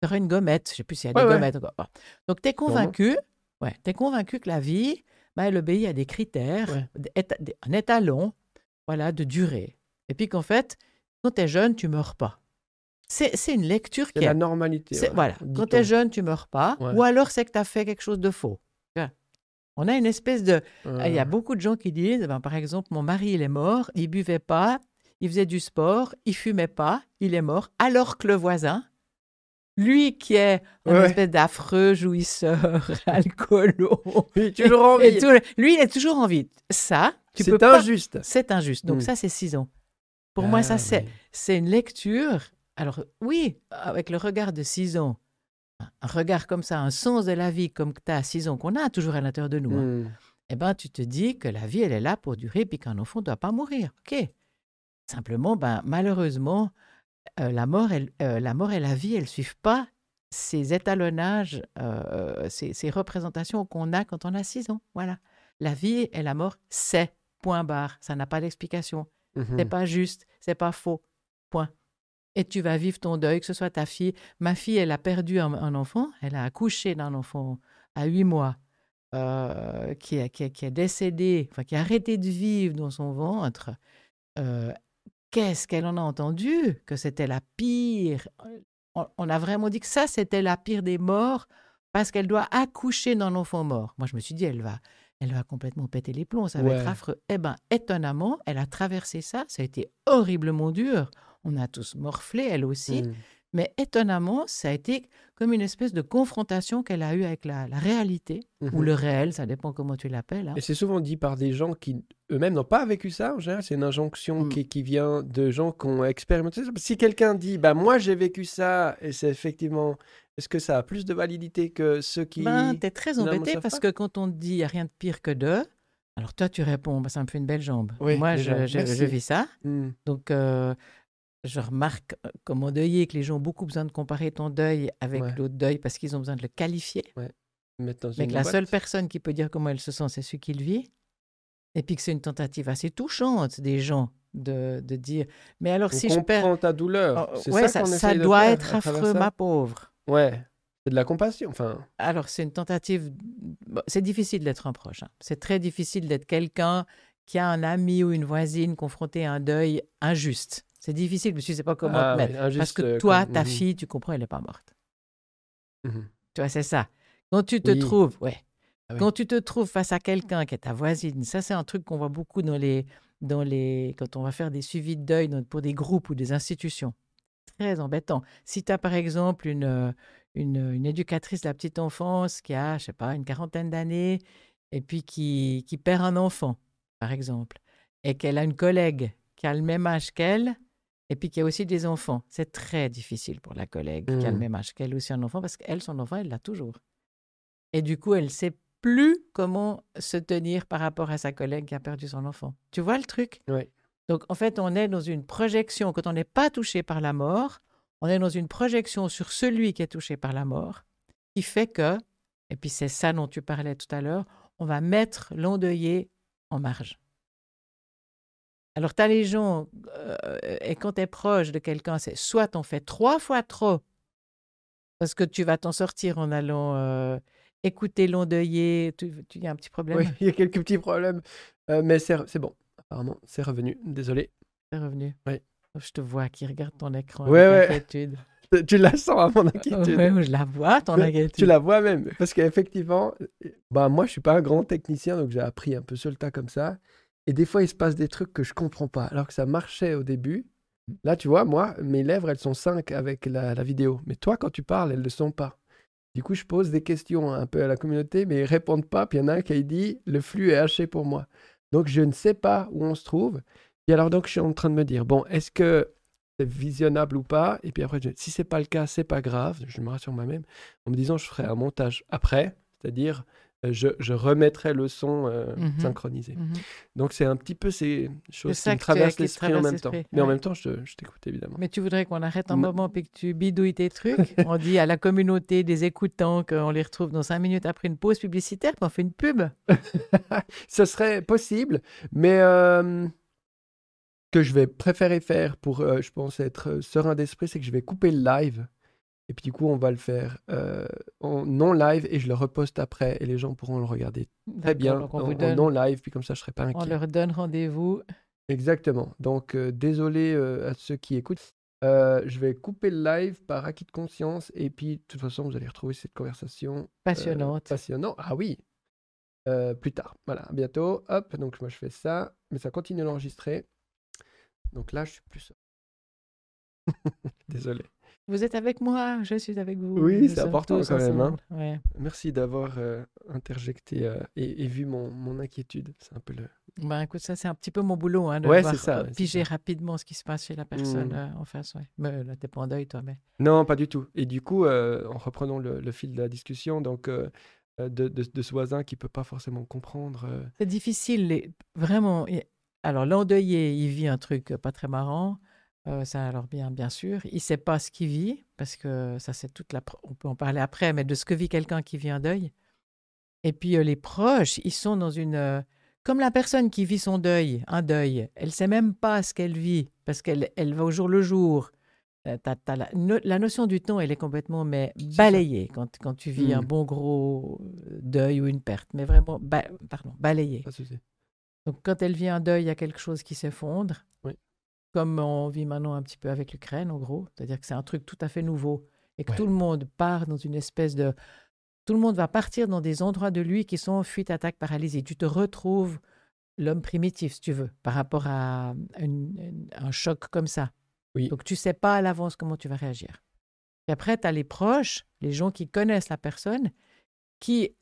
tu auras une gommette. Je ne sais plus s'il y a Ouais, des ouais. gommettes encore. Donc, tu es convaincu, ouais, es convaincu que la vie, ben, elle obéit à des critères, Ouais. un étalon voilà, de durée. Et puis qu'en fait, quand tu es jeune, tu meurs pas. C'est c'est une lecture C'est qui est la normalité. c'est- Voilà, quand tu es jeune, tu meurs pas. Ouais. Ou alors, c'est que tu as fait quelque chose de faux. On a une espèce de. Il y a beaucoup de gens qui disent, ben, par exemple, mon mari, il est mort, il buvait pas, il faisait du sport, il fumait pas, il est mort, alors que le voisin, lui qui est un Ouais, espèce d'affreux jouisseur, alcoolo, Oui, toujours envie. et tout, lui, il est toujours en vie. Ça, tu peux C'est injuste. C'est injuste. Donc Mm. ça, c'est six ans. Pour moi, ça, Ah, c'est oui. c'est une lecture. Alors oui, avec le regard de 6 ans, un regard comme ça, un sens de la vie comme tu as à 6 ans, qu'on a toujours à l'intérieur de nous, hein, Hmm. eh ben, tu te dis que la vie, elle est là pour durer, puis qu'un enfant ne doit pas mourir. OK? Simplement, ben, malheureusement, euh, la, mort, elle- euh, la mort et la vie, elles ne suivent pas ces étalonnages, euh, ces, ces représentations qu'on a quand on a 6 ans. Voilà. La vie et la mort, c'est point barre. Ça n'a pas d'explication. C'est Mhm. pas juste, c'est pas faux. Point. Et tu vas vivre ton deuil, que ce soit ta fille. Ma fille, elle a perdu un, un enfant, elle a accouché d'un enfant à huit mois, euh, qui, est, qui, est, qui est décédé, enfin qui a arrêté de vivre dans son ventre. Euh, Qu'est-ce qu'elle en a entendu? Que c'était la pire. On, on a vraiment dit que ça, c'était la pire des morts parce qu'elle doit accoucher d'un enfant mort. Moi, je me suis dit, elle va, elle va complètement péter les plombs, ça va être affreux. Eh bien, étonnamment, elle a traversé ça, ça a été horriblement dur. On a tous morflé, elle aussi. Hmm. Mais étonnamment, ça a été comme une espèce de confrontation qu'elle a eue avec la, la réalité, ou Mhm. le réel, ça dépend comment tu l'appelles. hein. Et c'est souvent dit par des gens qui eux-mêmes n'ont pas vécu ça. En général, c'est une injonction Mm. qui, qui vient de gens qui ont expérimenté ça. Si quelqu'un dit, bah moi j'ai vécu ça, et c'est effectivement, est-ce que ça a plus de validité que ceux qui Ben, t'es très embêté parce que quand on te dit il n'y a rien de pire que deux, alors toi tu réponds, Ben, ça me fait une belle jambe. Oui, Moi je, je, vis ça. Donc euh, je remarque euh, comme endeuillé que les gens ont beaucoup besoin de comparer ton deuil avec Ouais. l'autre deuil parce qu'ils ont besoin de le qualifier. Mais que la seule personne qui peut dire comment elle se sent, c'est celui qui le vit. Et puis que c'est une tentative assez touchante des gens de, de dire Mais alors On si je perds. ta douleur. Oh, ouais, ça doit être affreux, ma pauvre. Ouais, c'est de la compassion. Enfin, Alors, c'est une tentative. bon, c'est difficile d'être un proche. hein. C'est très difficile d'être quelqu'un qui a un ami ou une voisine confronté à un deuil injuste. C'est difficile que tu ne sais pas comment ah, te mettre. Parce que euh, toi, comme- ta mhm, fille, tu comprends, elle n'est pas morte. mhm. Tu vois, c'est ça. Quand tu te Oui. trouves, ouais. Ah oui. Quand tu te trouves face à quelqu'un qui est ta voisine, ça c'est un truc qu'on voit beaucoup dans les, dans les, quand on va faire des suivis de deuil dans- pour des groupes ou des institutions. Très embêtant. Si tu as par exemple une, euh, une, une éducatrice de la petite enfance qui a, je sais pas, une quarantaine d'années et puis qui, qui perd un enfant, par exemple, et qu'elle a une collègue qui a le même âge qu'elle, et puis qui a aussi des enfants, c'est très difficile pour la collègue qui a le Mhm. même âge qu'elle aussi un enfant parce qu'elle, son enfant, elle l'a toujours. Et du coup, elle sait plus comment se tenir par rapport à sa collègue qui a perdu son enfant. Tu vois le truc? Donc, en fait, on est dans une projection, quand on n'est pas touché par la mort, on est dans une projection sur celui qui est touché par la mort, qui fait que, et puis c'est ça dont tu parlais tout à l'heure, on va mettre l'endeuillé en marge. Alors, tu as les gens, euh, et quand tu es proche de quelqu'un, c'est soit on fait trois fois trop, parce que tu vas t'en sortir en allant euh, écouter l'endeuillé. Tu tu- il y a un petit problème? Oui, il y a quelques petits problèmes, euh, mais c'est bon. Apparemment, c'est revenu. Désolé. C'est revenu. Oui. Je te vois qui regarde ton écran Ouais, avec ouais. inquiétude. tu la sens à mon inquiétude. Ouais, je la vois, ton inquiétude. Tu la vois même. Parce qu'effectivement, bah, moi, je suis pas un grand technicien, donc j'ai appris un peu sur le tas comme ça. Et des fois, il se passe des trucs que je comprends pas, alors que ça marchait au début. Là, tu vois, moi, mes lèvres, elles sont 5 avec la, la vidéo. Mais toi, quand tu parles, elles ne le sont pas. Du coup, je pose des questions un peu à la communauté, mais ils répondent pas. Puis il y en a un qui dit le flux est haché pour moi. Donc, je ne sais pas où on se trouve. Et alors, donc, je suis en train de me dire bon, est-ce que c'est visionnable ou pas? Et puis après, je- si c'est pas le cas, c'est pas grave. Je me rassure moi-même en me disant je ferai un montage après, c'est-à-dire je, je remettrai le son euh, Mhm. synchronisé. Mhm. Donc, c'est un petit peu ces choses qui me traversent l'esprit en même temps. Mais en même temps, je, je t'écoute évidemment. Mais tu voudrais qu'on arrête un moment puis que tu bidouilles tes trucs? on dit à la communauté des écoutants qu'on les retrouve dans cinq minutes après une pause publicitaire, puis on fait une pub. Ce serait possible, mais euh, que je vais préférer faire pour, euh, je pense, être euh, serein d'esprit, c'est que je vais couper le live. Et puis du coup, on va le faire euh, en non live et je le reposte après et les gens pourront le regarder très bien donc on, en, vous en donne, non live, puis comme ça, je serai pas on inquiet. leur donne rendez-vous. Exactement. Donc, euh, désolé euh, à ceux qui écoutent. Je vais couper le live par acquis de conscience et puis, de toute façon, vous allez retrouver cette conversation Passionnante. passionnant. Ah oui. Plus tard. Voilà, à bientôt. Hop, donc moi je fais ça, mais ça continue d'enregistrer. Donc là, je suis plus. Désolé. Vous êtes avec moi, je suis avec vous. Oui, c'est important quand même, hein. ensemble. Ouais. Merci d'avoir euh, interjecté euh, et, et vu mon, mon inquiétude. C'est un peu le. Ben, écoute, ça, c'est un petit peu mon boulot, hein, de Ouais, c'est ça, euh, piger ça. rapidement ce qui se passe chez la personne Mm. euh, en face. Ouais. Mais là, t'es pas en deuil, toi, mais. Non, pas du tout. Et du coup, en reprenant le, le fil de la discussion, donc de, de- de ce voisin qui peut pas forcément comprendre. C'est difficile, les- vraiment. Alors, l'endeuillé, il vit un truc pas très marrant. Euh, ça, alors bien, bien sûr. Il sait pas ce qu'il vit, parce que ça, c'est toute la. On peut en parler après, mais de ce que vit quelqu'un qui vit un deuil. Et puis, euh, les proches, ils sont dans une. euh, Comme la personne qui vit son deuil, un deuil, elle sait même pas ce qu'elle vit, parce qu'elle elle va au jour le jour. T'as- t'as la, no- la notion du temps, elle est complètement mais balayée quand, quand tu vis un Mm. bon gros deuil ou une perte, mais vraiment, ba- pardon, balayée. Donc, quand elle vit un deuil, il y a quelque chose qui s'effondre. Oui. Comme on vit maintenant un petit peu avec l'Ukraine, en gros. C'est-à-dire que c'est un truc tout à fait nouveau. Et que Ouais. tout le monde part dans une espèce de. Tout le monde va partir dans des endroits de lui qui sont fuite, attaque, paralysie. Tu te retrouves l'homme primitif, si tu veux, par rapport à une- une- un choc comme ça. Oui. Donc, tu sais pas à l'avance comment tu vas réagir. Et après, tu as les proches, les gens qui connaissent la personne, qui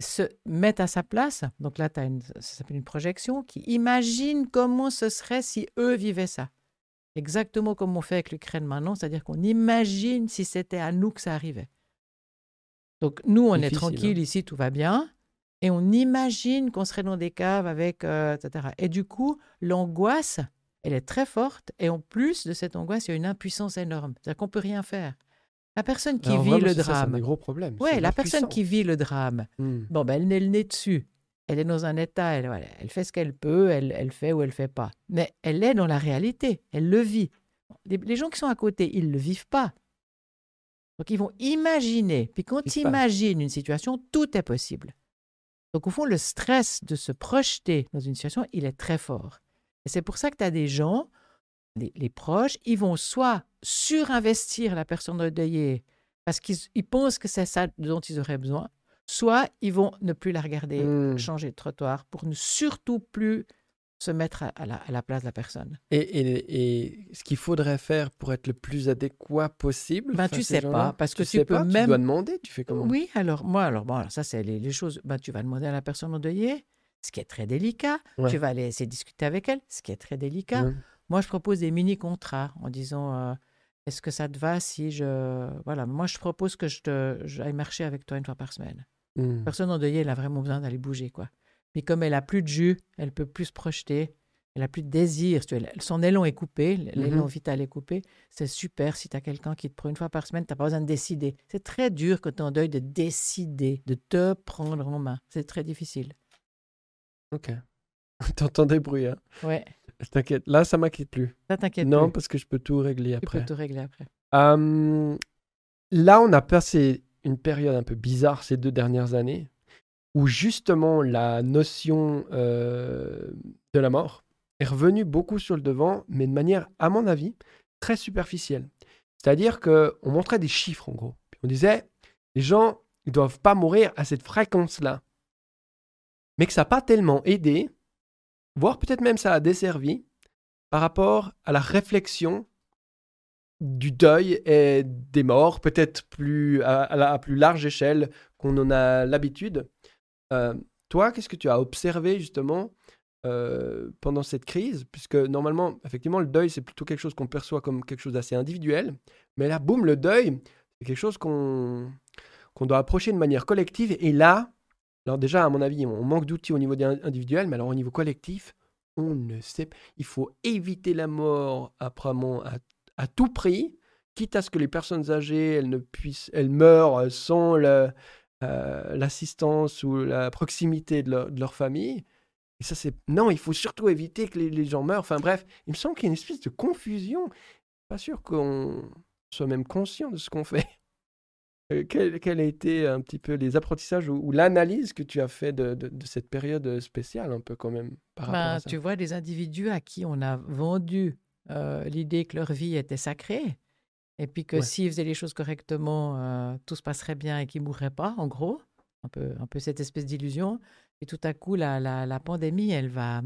se mettent à sa place. Donc là, as une, ça s'appelle une projection, qui imagine comment ce serait si eux vivaient ça. Exactement comme on fait avec l'Ukraine maintenant, c'est-à-dire qu'on imagine si c'était à nous que ça arrivait. Donc nous, on est Difficile, tranquille hein. ici, tout va bien, et on imagine qu'on serait dans des caves avec, euh, etc. Et du coup, l'angoisse, elle est très forte, et en plus de cette angoisse, il y a une impuissance énorme. C'est-à-dire qu'on peut rien faire. La personne qui vit le c'est un drame, des gros problèmes. ouais, c'est la personne qui vit le drame. Bon, ben, elle n'est le nez dessus. Elle est dans un état, elle, voilà, elle fait ce qu'elle peut, elle, elle fait ou elle fait pas. Mais elle est dans la réalité, elle le vit. Les, les gens qui sont à côté, ils ne le vivent pas. Donc, ils vont imaginer. Puis quand passent. imaginent une situation, tout est possible. Donc, au fond, le stress de se projeter dans une situation, il est très fort. Et c'est pour ça que tu as des gens, les, les proches, ils vont soit surinvestir la personne endeuillée parce qu'ils ils pensent que c'est ça dont ils auraient besoin, soit ils vont ne plus la regarder, Hmm. changer de trottoir pour ne surtout plus se mettre à, à la, à la place de la personne. Et, et- et ce qu'il faudrait faire pour être le plus adéquat possible. Ben, tu sais pas, parce que tu sais peux pas, même- Tu dois demander, tu fais comment? Oui, alors moi, alors bon, alors ça c'est les, les choses. Ben, tu vas demander à la personne endeuillée, ce qui est très délicat. Ouais. Tu vas aller essayer de discuter avec elle, ce qui est très délicat. Ouais. Moi, je propose des mini-contrats en disant euh, est-ce que ça te va si je. Voilà, moi, je propose que je te, j'aille marcher avec toi une fois par semaine. Hmm. Personne endeuillée, elle a vraiment besoin d'aller bouger, quoi. Mais comme elle a plus de jus, elle peut plus se projeter, elle a plus de désir. son élan est coupé, l'élan Mhm. vital est coupé. C'est super si tu as quelqu'un qui te prend une fois par semaine, tu n'as pas besoin de décider. C'est très dur quand tu es en deuil de décider, de te prendre en main. C'est très difficile. Ok. T'entends des bruits, hein Ouais, T'inquiète. Là, ça m'inquiète plus. ça t'inquiète Non, plus. parce que je peux tout régler Tu après. peux tout régler après. Hum, là, on a passé une période un peu bizarre ces deux dernières années, où justement la notion euh, de la mort est revenue beaucoup sur le devant, mais de manière, à mon avis, très superficielle. C'est-à-dire qu'on montrait des chiffres, en gros. Puis on disait, les gens, ne doivent pas mourir à cette fréquence-là. Mais que ça n'a pas tellement aidé, voire peut-être même ça a desservi, par rapport à la réflexion du deuil et des morts, peut-être plus à, plus large échelle qu'on en a l'habitude. Euh, toi, qu'est-ce que tu as observé justement euh, pendant cette crise? Puisque normalement, effectivement, le deuil, c'est plutôt quelque chose qu'on perçoit comme quelque chose d'assez individuel. Mais là, boum, le deuil, c'est quelque chose qu'on qu'on doit approcher de manière collective. Et là, alors déjà, à mon avis, on manque d'outils au niveau individuel, mais alors au niveau collectif, on ne sait pas. Il faut éviter la mort à tout prix, quitte à ce que les personnes âgées, elles, ne puissent, elles meurent sans euh, l'assistance ou la proximité de leur, famille. Et ça, c'est non, il faut surtout éviter que les, gens meurent. Enfin bref, il me semble qu'il y a une espèce de confusion. Pas sûr qu'on soit même conscient de ce qu'on fait. Euh, quels quel a été un petit peu les apprentissages ou, l'analyse que tu as fait de, cette période spéciale, un peu quand même par rapport à ça? Tu vois, des individus à qui on a vendu euh, l'idée que leur vie était sacrée, et puis que s'ils faisaient les choses correctement, euh, tout se passerait bien et qu'ils ne mourraient pas, en gros, un peu, un peu cette espèce d'illusion. Et tout à coup, la, la, pandémie, elle va,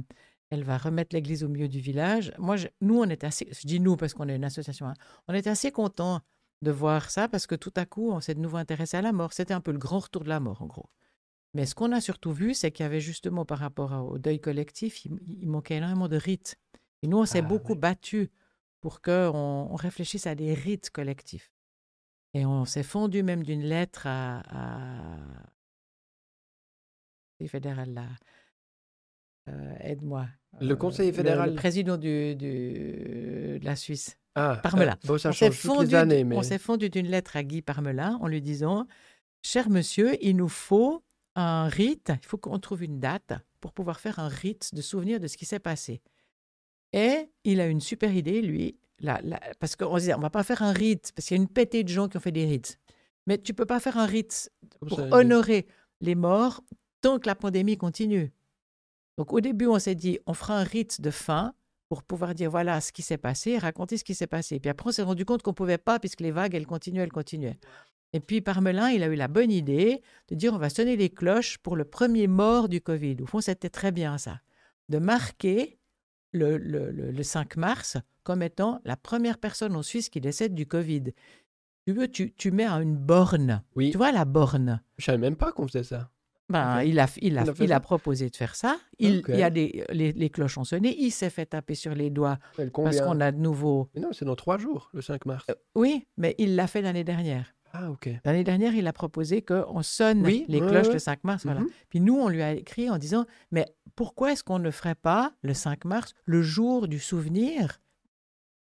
elle va remettre l'église au milieu du village. Moi, nous, on était assez, je dis nous parce qu'on est une association, hein, on était assez contents de voir ça parce que tout à coup, on s'est de nouveau intéressé à la mort. C'était un peu le grand retour de la mort, en gros. Mais ce qu'on a surtout vu, c'est qu'il y avait justement par rapport au deuil collectif, il, il manquait énormément de rites. Et nous, on s'est ah beaucoup battu pour qu'on on réfléchisse à des rites collectifs. Et on s'est fondu même d'une lettre à, à... fédéral là. Euh, aide-moi. Le Conseil fédéral. Le, président du, de la Suisse. Ah, Parmelin. Euh, bon, ça on s'est fondu, mais... d'une lettre à Guy Parmelin en lui disant Cher monsieur, il nous faut un rite, il faut qu'on trouve une date pour pouvoir faire un rite de souvenir de ce qui s'est passé. Et il a une super idée, lui, là, parce qu'on se disait, on va pas faire un rite, parce qu'il y a une pétée de gens qui ont fait des rites. Mais tu peux pas faire un rite pour honorer les morts tant que la pandémie continue. Donc au début, on s'est dit, on fera un rite de fin pour pouvoir dire voilà ce qui s'est passé, raconter ce qui s'est passé. Puis après, on s'est rendu compte qu'on pouvait pas, puisque les vagues, elles continuaient, elles continuaient. Et puis Parmelin, il a eu la bonne idée de dire on va sonner les cloches pour le premier mort du Covid. Au fond, c'était très bien ça. De marquer le, le, 5 mars comme étant la première personne en Suisse qui décède du Covid. Tu veux, tu, tu mets à une borne. Oui. Tu vois la borne. Je savais même pas qu'on faisait ça. Ben, il, a, il, a, il, a, proposé de faire ça. Il, y a des, les, les, cloches ont sonné. Il s'est fait taper sur les doigts parce qu'on a de nouveau. non, c'est dans trois jours, le 5 mars. Euh, oui, mais il l'a fait l'année dernière. Ah, ok. L'année dernière, il a proposé qu'on sonne les cloches le 5 mars. Voilà. Mhm. Puis nous, on lui a écrit en disant Mais pourquoi est-ce qu'on ne ferait pas le 5 mars le jour du souvenir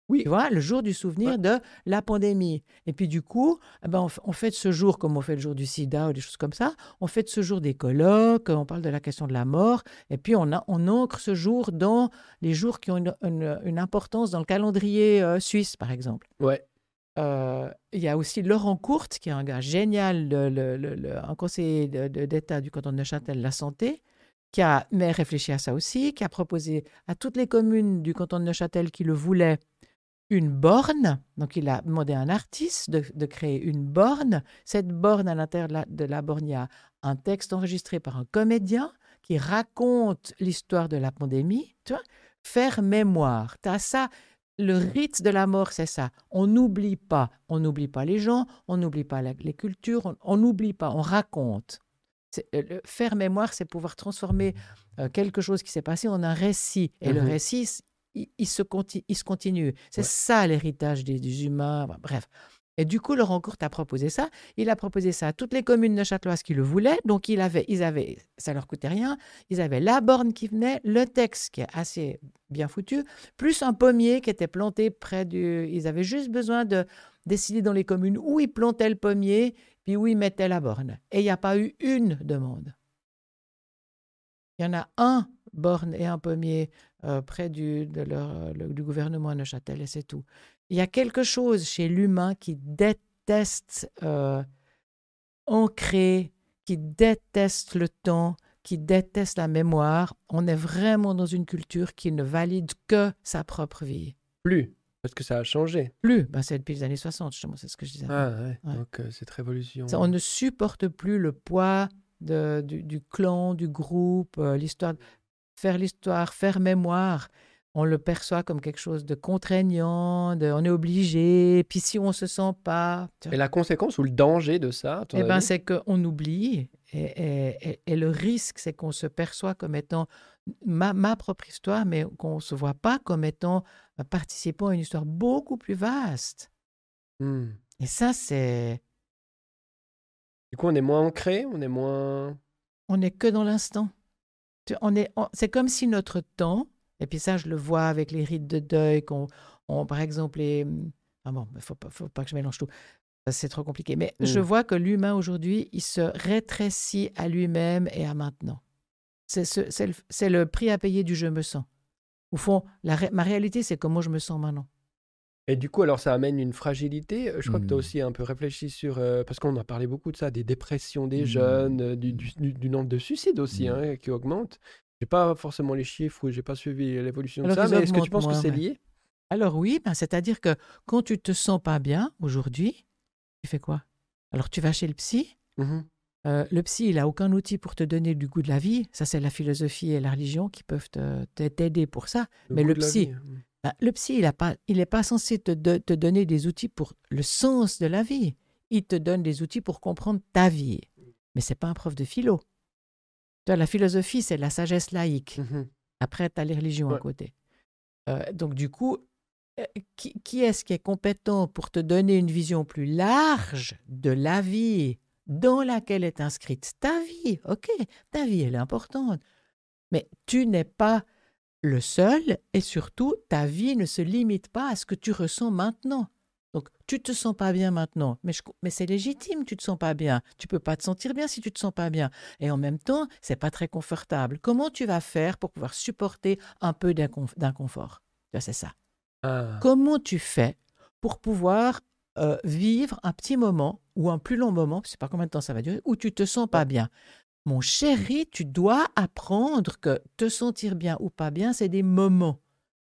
oui. Tu vois, le jour du souvenir de la pandémie. Et puis du coup, eh ben, on, fait ce jour, comme on fait le jour du sida ou des choses comme ça, on fait ce jour des colloques, on parle de la question de la mort, et puis on, a, on ancre ce jour dans les jours qui ont une, importance dans le calendrier euh, suisse, par exemple. Ouais. Euh, il y a aussi Laurent Courte, qui est un gars génial, le, un conseiller d'État du canton de Neuchâtel, la santé, qui a mais réfléchi à ça aussi, qui a proposé à toutes les communes du canton de Neuchâtel qui le voulaient une borne. Donc, il a demandé à un artiste de, créer une borne. Cette borne, à l'intérieur de la borne, il y a un texte enregistré par un comédien qui raconte l'histoire de la pandémie. Tu vois Faire mémoire. Tu as ça le rite de la mort, c'est ça. On n'oublie pas. On n'oublie pas les gens, on n'oublie pas les cultures, on n'oublie pas, on raconte. Euh, faire mémoire, c'est pouvoir transformer euh, quelque chose qui s'est passé en un récit. Et le mmh récit, il, se, continue. C'est ça l'héritage des, humains. bref. Et du coup, Laurent Courte a proposé ça. Il a proposé ça à toutes les communes de Châteloise qui le voulaient. Donc, il avait, ils avaient, ça leur coûtait rien. Ils avaient la borne qui venait, le texte qui est assez bien foutu, plus un pommier qui était planté près du. Ils avaient juste besoin de décider dans les communes où ils plantaient le pommier, puis où ils mettaient la borne. Et il n'y a pas eu une demande. Il y en a un borne et un pommier euh, près du, de leur, du gouvernement à Neuchâtel et c'est tout. Il y a quelque chose chez l'humain qui déteste euh, ancrer, qui déteste le temps, qui déteste la mémoire. On est vraiment dans une culture qui ne valide que sa propre vie. Plus. Parce que ça a changé. Plus, ben, c'est depuis les années 60, justement, c'est ce que je disais. Ah ouais, Ouais. donc euh, cette révolution. Ça, on ne supporte plus le poids de- du, du clan, du groupe, euh, l'histoire. Faire l'histoire, faire mémoire, on le perçoit comme quelque chose de contraignant, de, on est obligé, puis si on se sent pas, Et la conséquence ou le danger de ça, eh ben, c'est qu'on oublie. Et, et- et- et le risque, c'est qu'on se perçoit comme étant ma, ma propre histoire, mais qu'on ne se voit pas comme étant euh, participant à une histoire beaucoup plus vaste. Hmm. Et ça, c'est. Du coup, on est moins ancré, on est moins. On n'est que dans l'instant. On est, on- c'est comme si notre temps, et puis ça, je le vois avec les rites de deuil, qu'on, on- par exemple, les. Ah bon, il ne faut pas, faut pas que je mélange tout. C'est trop compliqué. Mais je Mm. vois que l'humain aujourd'hui, il se rétrécit à lui-même et à maintenant. C'est, ce- c'est le, c'est le prix à payer du je me sens. Au fond, la ma réalité, c'est comment je me sens maintenant. Et du coup, alors ça amène une fragilité. Euh, Je crois que tu as Hmm. aussi un peu réfléchi sur. euh, parce qu'on a parlé beaucoup de ça, des dépressions des Hmm. jeunes, euh, du, du- du- du nombre de suicides aussi Hmm. hein, qui augmente. J'ai pas forcément les chiffres ou j'ai pas suivi l'évolution de ça, mais est-ce que tu penses que c'est ouais. lié? Alors oui, ben, c'est-à-dire que quand tu te sens pas bien aujourd'hui, tu fais quoi? Alors tu vas chez le psy. Euh, le psy, il a aucun outil pour te donner du goût de la vie. Ça, c'est la philosophie et la religion qui peuvent t'aider pour ça. Mais le psy, vie. Ben, le psy, il n'est pas, censé te, de- te donner des outils pour le sens de la vie. Il te donne des outils pour comprendre ta vie. Mais c'est pas un prof de philo. La philosophie, c'est la sagesse laïque. Mhm. Après, tu as les religions à côté. Euh, donc, du coup, euh, qui, qui est-ce qui est compétent pour te donner une vision plus large de la vie dans laquelle est inscrite ta vie? Ok, ta vie, elle est importante. Mais tu n'es pas le seul et surtout, ta vie ne se limite pas à ce que tu ressens maintenant. Donc, tu te sens pas bien maintenant, mais, je- mais c'est légitime, tu te sens pas bien. Tu peux pas te sentir bien si tu te sens pas bien. Et en même temps, c'est pas très confortable. Comment tu vas faire pour pouvoir supporter un peu d'inconf- d'inconfort? C'est ça. Ah. Comment tu fais pour pouvoir euh, vivre un petit moment ou un plus long moment, je sais pas combien de temps ça va durer, où tu te sens pas bien? Mon chéri, tu dois apprendre que te sentir bien ou pas bien, c'est des moments.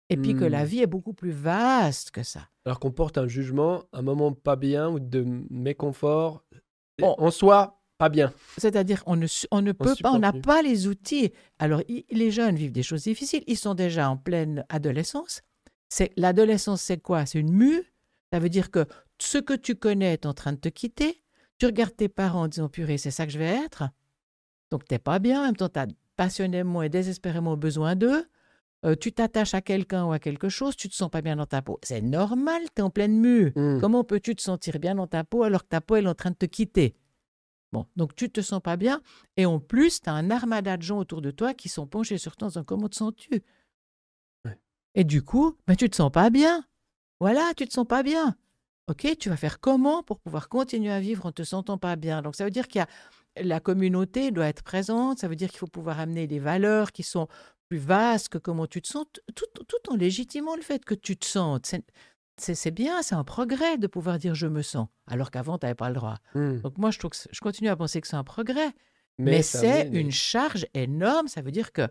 Et puis que la Hmm. vie est beaucoup plus vaste que ça. Alors qu'on porte un jugement, un moment pas bien ou de méconfort, On- en soi, pas bien. C'est-à-dire, on ne, on ne peut pas, on n'a pas les outils. Alors, les jeunes vivent des choses difficiles. Ils sont déjà en pleine adolescence. C'est l'adolescence, c'est quoi? C'est une mue. Ça veut dire que ce que tu connais est en train de te quitter. Tu regardes tes parents en disant purée, c'est ça que je vais être. Donc, t'es pas bien. En même temps, tu as passionnément et désespérément besoin d'eux. Euh, tu t'attaches à quelqu'un ou à quelque chose, tu te sens pas bien dans ta peau. C'est normal, tu es en pleine mue. Hmm. Comment peux-tu te sentir bien dans ta peau alors que ta peau elle est en train de te quitter? Bon, donc tu te sens pas bien et en plus, tu as un armada de gens autour de toi qui sont penchés sur toi en disant comment te sens-tu? Ouais. Et du coup, ben, tu te sens pas bien. Voilà, tu te sens pas bien. Ok, tu vas faire comment pour pouvoir continuer à vivre en te sentant pas bien? Donc ça veut dire qu'il y a la communauté doit être présente, ça veut dire qu'il faut pouvoir amener des valeurs qui sont plus vastes que comment tu te sens, tout, tout en légitimant le fait que tu te sentes. C'est- bien, c'est un progrès de pouvoir dire je me sens, alors qu'avant, tu n'avais pas le droit. Hmm. Donc moi, je, trouve que je continue à penser que c'est un progrès, mais, c'est une charge énorme. Ça veut dire que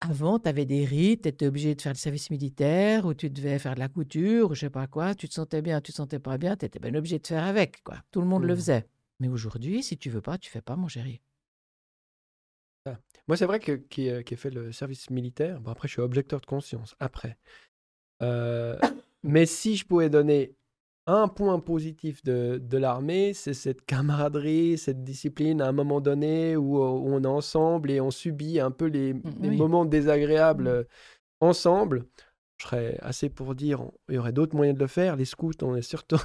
avant, tu avais des rites, tu étais obligé de faire le service militaire, ou tu devais faire de la couture, ou je sais pas quoi. Tu te sentais bien, tu te sentais pas bien, tu étais bien obligé de faire avec. quoi. Tout le monde le Mhm. faisait. Mais aujourd'hui, si tu veux pas, tu fais pas, mon chéri. Moi, c'est vrai que qui, euh, qui ai fait le service militaire. Bon, après, je suis objecteur de conscience. Après. Euh, mais si je pouvais donner un point positif de, de l'armée, c'est cette camaraderie, cette discipline à un moment donné où, euh, où on est ensemble et on subit un peu les, les oui. moments désagréables Mm. euh, ensemble. Je serais assez pour dire, il y aurait d'autres moyens de le faire. Les scouts, on est surtout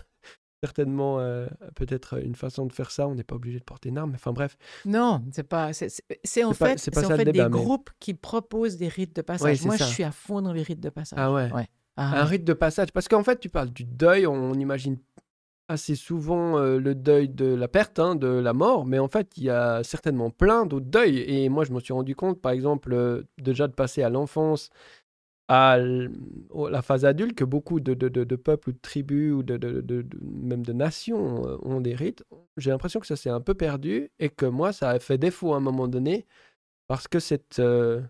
certainement euh, peut-être une façon de faire ça. On n'est pas obligé de porter une arme. Enfin bref. Non, c'est pas. C'est en pas- fait, c'est en fait des mais- groupes qui proposent des rites de passage. Moi, ça. je suis à fond dans les rites de passage. Ah ouais. Ah Un ouais. rite de passage. Parce qu'en fait, tu parles du deuil, on imagine assez souvent euh, le deuil de la perte, hein, de la mort, mais en fait, il y a certainement plein d'autres deuils. Et moi, je me suis rendu compte, par exemple, euh, déjà de passer à l'enfance à la phase adulte, que beaucoup de, de- de- de peuples ou de tribus ou de, même de nations euh, ont des rites. J'ai l'impression que ça s'est un peu perdu et que moi, ça a fait défaut à un moment donné parce que cette, euh,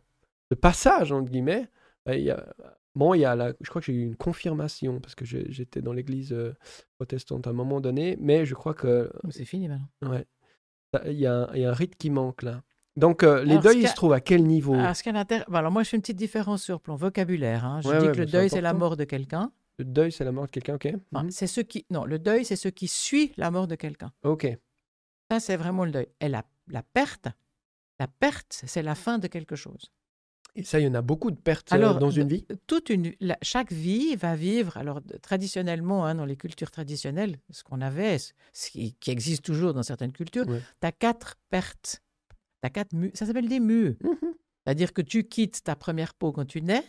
ce passage, entre guillemets, bah, il y a- Bon, il y a la, je crois que j'ai eu une confirmation parce que j'étais dans l'église euh, protestante à un moment donné, mais je crois que C'est fini maintenant. ouais, il y, a il y a un rite qui manque là. Donc euh, les Alors, deuils, ils se trouvent à quel niveau? Alors, ce bon, alors moi, je fais une petite différence sur le plan vocabulaire. hein. Je Ouais, dis ouais, que le c'est deuil, c'est la mort de quelqu'un. Le deuil, c'est la mort de quelqu'un, ok Enfin, Mhm. c'est ce qui... Non, le deuil, c'est ce qui suit la mort de quelqu'un. Ok. Ça, c'est vraiment le deuil. Et la, la perte, la perte, c'est la fin de quelque chose. Et ça, il y en a beaucoup de pertes euh, dans une vie? toute une, la- chaque vie va vivre, alors traditionnellement, hein, dans les cultures traditionnelles, ce qu'on avait, ce ce qui, qui existe toujours dans certaines cultures, Ouais. tu as quatre pertes. T'as quatre Ça s'appelle des mues. Mhm. C'est-à-dire que tu quittes ta première peau quand tu nais,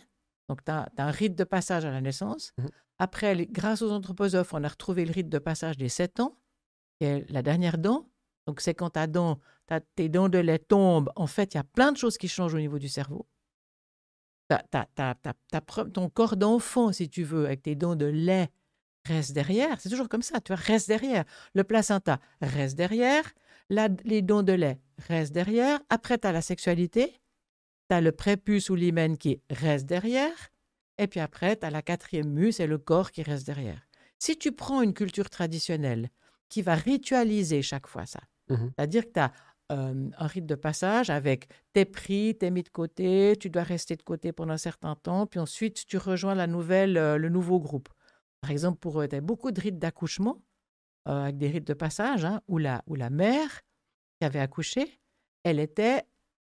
donc tu as, un rite de passage à la naissance. Mhm. Après, les- grâce aux anthroposophes, on a retrouvé le rite de passage des sept ans, qui est la dernière dent. Donc c'est quand ta dent, tes dents de lait tombent, en fait, il y a plein de choses qui changent au niveau du cerveau. Ton corps d'enfant, si tu veux, avec tes dents de lait, reste derrière. C'est toujours comme ça, tu vois, reste derrière. Le placenta reste derrière. La- les dents de lait restent derrière. Après, tu as la sexualité. Tu as le prépuce ou l'hymen qui reste derrière. Et puis après, tu as la quatrième mue, c'est le corps qui reste derrière. Si tu prends une culture traditionnelle qui va ritualiser chaque fois ça, Mhm. c'est-à-dire que tu as euh, un rite de passage avec t'es pris, t'es mis de côté, tu dois rester de côté pendant un certain temps, puis ensuite tu rejoins la nouvelle, euh, le nouveau groupe. Par exemple, pour tu as beaucoup de rites d'accouchement, euh, avec des rites de passage, hein, où, la, où la mère qui avait accouché, elle était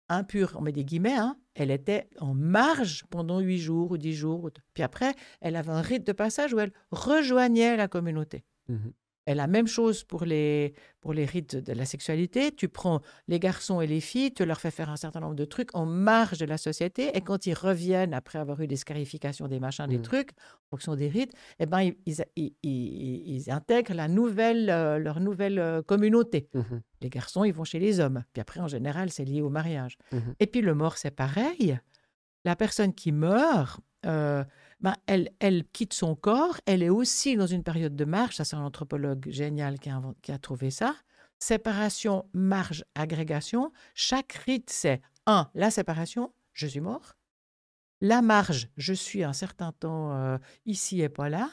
impure, on met des guillemets, hein, elle était en marge pendant huit jours ou dix jours. Puis après, elle avait un rite de passage où elle rejoignait la communauté. Mhm. Et la même chose pour les, pour les rites de la sexualité. Tu prends les garçons et les filles, tu leur fais faire un certain nombre de trucs en marge de la société. Et quand ils reviennent, après avoir eu des scarifications, des machins, des Mhm. trucs, en fonction des rites, eh ben, ils, ils, ils- intègrent la nouvelle, euh, leur nouvelle euh, communauté. Mhm. Les garçons, ils vont chez les hommes. Puis après, en général, c'est lié au mariage. Mhm. Et puis le mort, c'est pareil. La personne qui meurt, euh, ben, elle, elle quitte son corps. Elle est aussi dans une période de marche. Ça, c'est un anthropologue génial qui a, invent- qui a trouvé ça. Séparation, marge, agrégation. Chaque rite, c'est un, la séparation, je suis mort. La marge, je suis un certain temps euh, ici et pas là.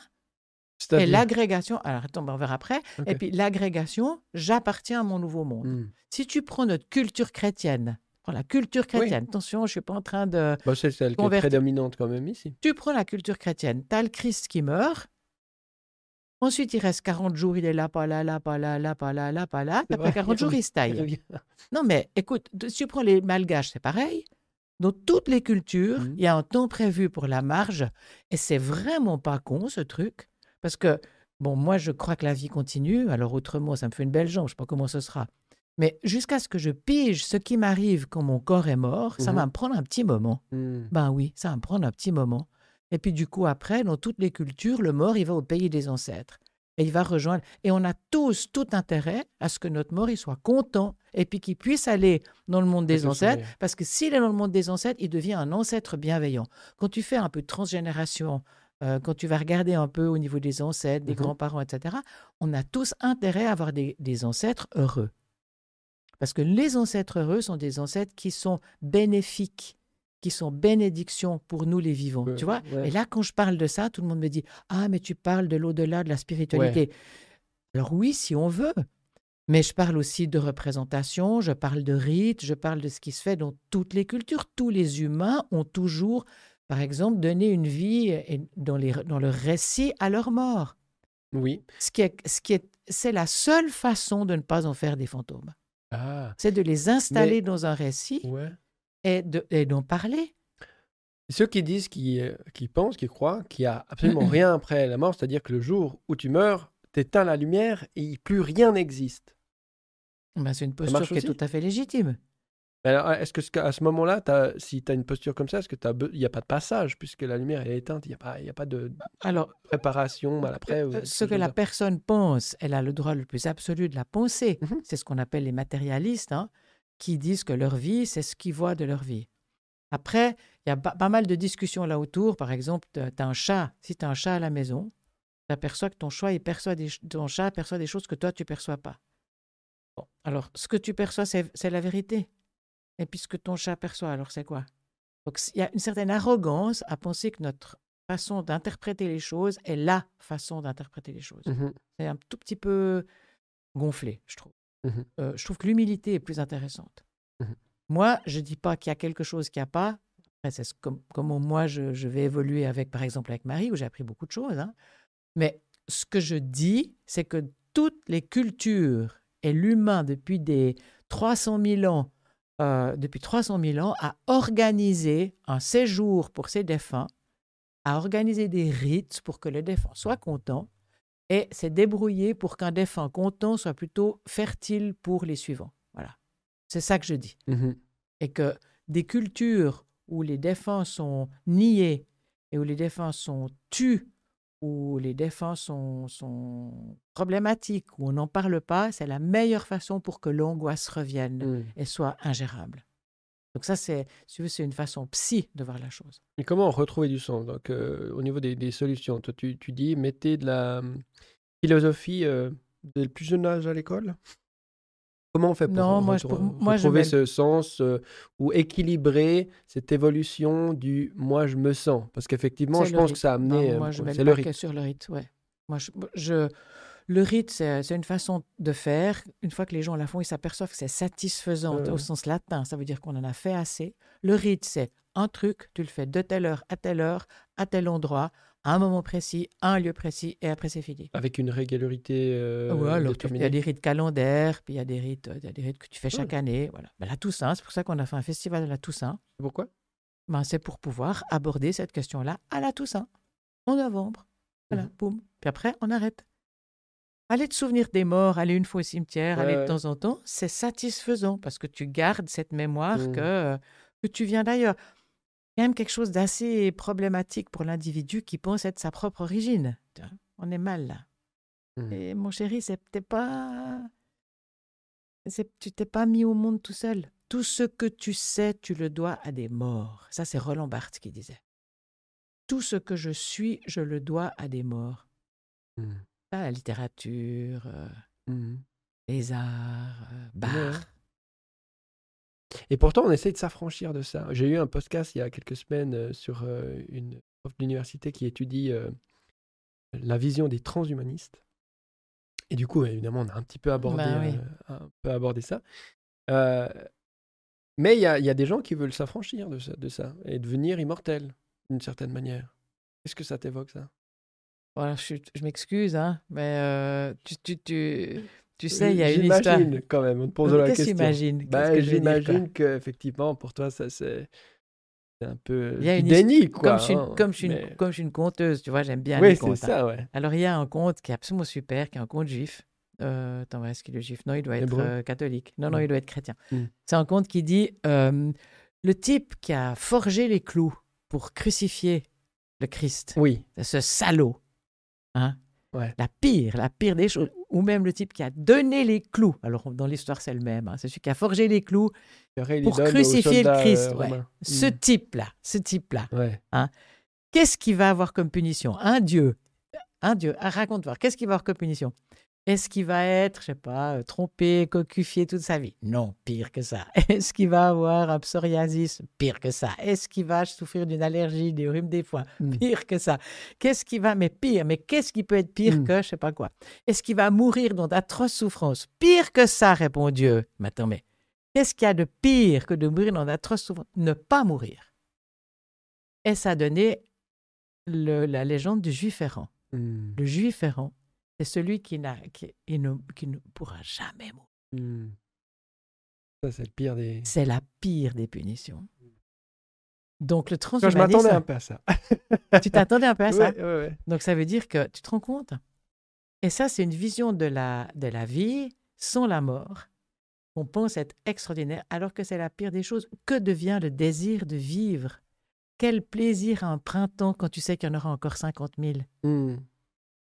Et l'agrégation, alors attends, ben, on verra après. Et puis l'agrégation, j'appartiens à mon nouveau monde. Mhm. Si tu prends notre culture chrétienne, prends la culture chrétienne, attention, je ne suis pas en train de... Bah, c'est celle qui est prédominante quand même ici. Tu prends la culture chrétienne, tu as le Christ qui meurt, ensuite il reste 40 jours, il est là, pas là, là, pas là, là, pas là, là, pas là, après vrai, 40 jours, il se taille. Non mais écoute, si tu prends les malgaches, c'est pareil. Dans toutes les cultures, Mhm. il y a un temps prévu pour la marge, et c'est vraiment pas con ce truc, parce que, bon, moi je crois que la vie continue, alors autrement, ça me fait une belle jambe, je sais pas comment ce sera. Mais jusqu'à ce que je pige ce qui m'arrive quand mon corps est mort, ça Mhm. va me prendre un petit moment. Mhm. Ben oui, ça va me prendre un petit moment. Et puis du coup, après, dans toutes les cultures, le mort, il va au pays des ancêtres. Et il va rejoindre. Et on a tous tout intérêt à ce que notre mort, il soit content et puis qu'il puisse aller dans le monde des ancêtres. Parce que s'il est dans le monde des ancêtres, il devient un ancêtre bienveillant. Quand tu fais un peu de transgénération, euh, quand tu vas regarder un peu au niveau des ancêtres, des Mhm. grands-parents, etc., on a tous intérêt à avoir des, des ancêtres heureux. Parce que les ancêtres heureux sont des ancêtres qui sont bénéfiques, qui sont bénédictions pour nous les vivants. Tu vois? ouais. Et là, quand je parle de ça, tout le monde me dit Ah, mais tu parles de l'au-delà, de la spiritualité. Alors oui, si on veut. Mais je parle aussi de représentation, je parle de rites, je parle de ce qui se fait dans toutes les cultures. Tous les humains ont toujours, par exemple, donné une vie et- dans, les, dans le récit à leur mort. Oui. Ce qui est, ce qui est, c'est la seule façon de ne pas en faire des fantômes. Ah, C'est de les installer Mais- dans un récit ouais. et, de, et d'en parler. Ceux qui disent, qui, euh, qui pensent, qui croient qu'il n'y a absolument rien après la mort, c'est-à-dire que le jour où tu meurs, t'éteins la lumière et plus rien n'existe. Ben, c'est une posture qui est tout à fait légitime. Alors, est-ce que ce- à ce moment-là, si tu as une posture comme ça, est-ce que il n'y a pas de passage puisque la lumière elle est éteinte Il n'y a, pas- il a pas de Alors, préparation à l'après ou Euh, ce que la personne pense, elle a le droit le plus absolu de la penser. Mhm. C'est ce qu'on appelle les matérialistes, hein, qui disent que leur vie, c'est ce qu'ils voient de leur vie. Après, il y a pas, mal de discussions là autour. Par exemple, tu as un chat. Si tu as un chat à la maison, tu aperçois que ton, choix, il perçoit des, ton chat perçoit des choses que toi, tu ne perçois pas. Bon, alors, ce que tu perçois, c'est la vérité. Et puis, ce que ton chat perçoit, alors c'est quoi? Donc, il y a une certaine arrogance à penser que notre façon d'interpréter les choses est la façon d'interpréter les choses. Mhm. C'est un tout petit peu gonflé, je trouve. Mhm. Euh, je trouve que l'humilité est plus intéressante. Mhm. Moi, je dis pas qu'il y a quelque chose qu'il n'y a pas. C'est ce- comme, comment moi je, je vais évoluer avec, par exemple, avec Marie, où j'ai appris beaucoup de choses. hein. Mais ce que je dis, c'est que toutes les cultures et l'humain depuis des 300 000 ans, euh, depuis 300 000 ans, a organisé un séjour pour ses défunts, a organisé des rites pour que le défunt soit content et s'est débrouillé pour qu'un défunt content soit plutôt fertile pour les suivants. Voilà. C'est ça que je dis. Mhm. Et que des cultures où les défunts sont niés et où les défunts sont tus, où les défunts sont, sont problématiques, où on n'en parle pas, c'est la meilleure façon pour que l'angoisse revienne Mhm. et soit ingérable. Donc ça, c'est c'est une façon psy de voir la chose. Et comment retrouver du sens Donc, euh, au niveau des, des solutions, toi, tu, tu dis mettez de la hum, philosophie euh, dès le plus jeune âge à l'école? Comment on fait pour, Non, re- moi, je- retrouver- pour- moi, je retrouver mets- ce sens euh, ou équilibrer cette évolution du moi je me sens? Parce qu'effectivement, je pense rythme. que ça a amené. Non, euh, moi, je mets le sur le rythme, ouais. Moi, je, je- le rythme, c'est une façon de faire. Une fois que les gens la font, ils s'aperçoivent que c'est satisfaisant Ouais, au sens latin. Ça veut dire qu'on en a fait assez. Le rythme, c'est un truc, tu le fais de telle heure à telle heure, à tel endroit, à un moment précis, à un lieu précis, et après c'est fini. Avec une régularité. euh, Ouais, alors, il y a des rites calendaires, puis il y a des rites, il y a des rites que tu fais Ouais. chaque année. Voilà. Ben, la Toussaint, c'est pour ça qu'on a fait un festival de la Toussaint. Pourquoi? Ben, c'est pour pouvoir aborder cette question-là à la Toussaint, en novembre. Voilà, Mhm. boum. Puis après, on arrête. Aller te souvenir des morts, aller une fois au cimetière, Ouais, aller de temps en temps, c'est satisfaisant parce que tu gardes cette mémoire Mhm. que, que tu viens d'ailleurs. A même quelque chose d'assez problématique pour l'individu qui pense être sa propre origine. On est mal là. Mhm. Et mon chéri, c'est peut-être pas. Tu t'es pas mis au monde tout seul. Tout ce que tu sais, tu le dois à des morts. Ça, c'est Roland Barthes qui disait. Tout ce que je suis, je le dois à des morts. Mhm. Ah, la littérature, euh, Mhm. les arts, euh. Barthes. Et pourtant, on essaie de s'affranchir de ça. J'ai eu un podcast il y a quelques semaines euh, sur euh, une prof d'université qui étudie euh, la vision des transhumanistes. Et du coup, évidemment, on a un petit peu abordé, Bah oui. un peu abordé ça. Euh, mais il y a, y a des gens qui veulent s'affranchir de ça, de ça et devenir immortels, d'une certaine manière. Qu'est-ce que ça t'évoque, ça? Voilà, je, m'excuse, hein, mais euh, tu, tu, tu, tu sais, il y a une histoire. J'imagine quand même, on te pose la Qu'est-ce que question. tu imagines? Qu'est-ce Bah, que J'imagine qu'effectivement, pour toi, ça c'est c'est un peu Il y a une déni, quoi. comme, je suis une, hein, comme, je suis une, mais- comme je suis une conteuse, tu vois, j'aime bien Oui, les c'est contes. hein. ça, ouais. Alors, il y a un conte qui est absolument super, qui est un conte juif. Euh, attends, est-ce qu'il est juif? Non, il doit être euh, catholique. Non, non, il doit être chrétien. Mm. C'est un conte qui dit euh, le type qui a forgé les clous pour crucifier le Christ, Oui, c'est ce salaud. Hein? Ouais. La pire, la pire des choses. Ou même le type qui a donné les clous. Alors, dans l'histoire, c'est le même. hein. C'est celui qui a forgé les clous pour crucifier le Christ. euh, ouais. Ce Mm. type-là, ce type-là. Ouais. Qu'est-ce qu'il va avoir comme punition? Un Dieu. Un Dieu. Ah, raconte voir. Qu'est-ce qu'il va avoir comme punition? Est-ce qu'il va être, je sais pas, euh, trompé, cocufié toute sa vie? Non, pire que ça. Est-ce qu'il va avoir un psoriasis? Pire que ça. Est-ce qu'il va souffrir d'une allergie, des rhumes des foins? Mm. Pire que ça. Qu'est-ce qui va Mais pire. Mais qu'est-ce qui peut être pire Mm. que je sais pas quoi? Est-ce qu'il va mourir dans d'atroces souffrances? Pire que ça, répond Dieu. Mais attends, mais qu'est-ce qu'il y a de pire que de mourir dans d'atroces souffrances? Ne pas mourir. Et ça a donné le- la légende du juif errant. Mm. Le juif errant, c'est celui qui, n'a, qui, il ne, qui ne pourra jamais mourir. Mm. Ça, c'est le pire des. C'est la pire des punitions. Donc le Moi, je m'attendais un transhumanisme, peu à ça. tu t'attendais un peu à ça? Ouais, ouais, ouais. Donc ça veut dire que tu te rends compte? Et ça, c'est une vision de la, de la vie sans la mort. On pense être extraordinaire alors que c'est la pire des choses. Que devient le désir de vivre? Quel plaisir un printemps quand tu sais qu'il y en aura encore 50 000 Mm.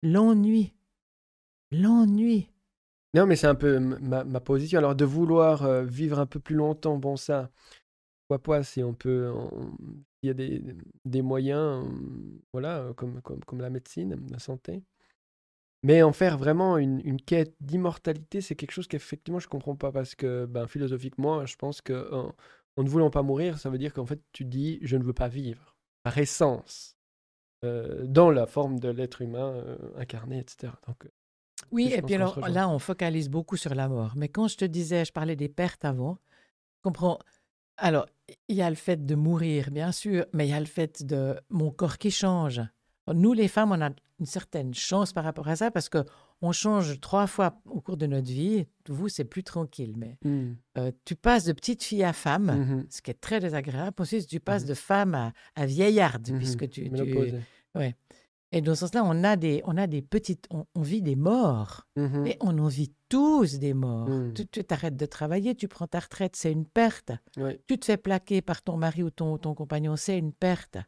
L'ennui. L'ennui. Non, mais c'est un peu ma, ma position. Alors, de vouloir euh, vivre un peu plus longtemps, bon, ça, pourquoi pas, si on peut, il y a des, des moyens, voilà, comme, comme, comme la médecine, la santé. Mais en faire vraiment une, une quête d'immortalité, c'est quelque chose qu'effectivement je comprends pas parce que, ben, philosophiquement, je pense que en, ne voulant pas mourir, ça veut dire qu'en fait, tu dis, je ne veux pas vivre, par essence. euh, dans la forme de l'être humain euh, incarné, etc. Donc, Oui, et puis alors là, on focalise beaucoup sur la mort. Mais quand je te disais, je parlais des pertes avant, comprends. Alors, il y a le fait de mourir, bien sûr, mais il y a le fait de mon corps qui change. Nous, les femmes, on a une certaine chance par rapport à ça parce que on change trois fois au cours de notre vie. Vous, c'est plus tranquille, mais hmm, euh, tu passes de petite fille à femme, mhm, ce qui est très désagréable. Ensuite, tu passes Mhm. de femme à, à vieillarde, mhm. puisque tu, tu-. Et dans ce sens-là, on a des, on a des petites, on, on vit des morts. Mhm, Et on en vit tous des morts. Mm. Tu t'arrêtes de travailler, tu prends ta retraite, c'est une perte. Tu te fais plaquer par ton mari ou ton, ton compagnon, c'est une perte.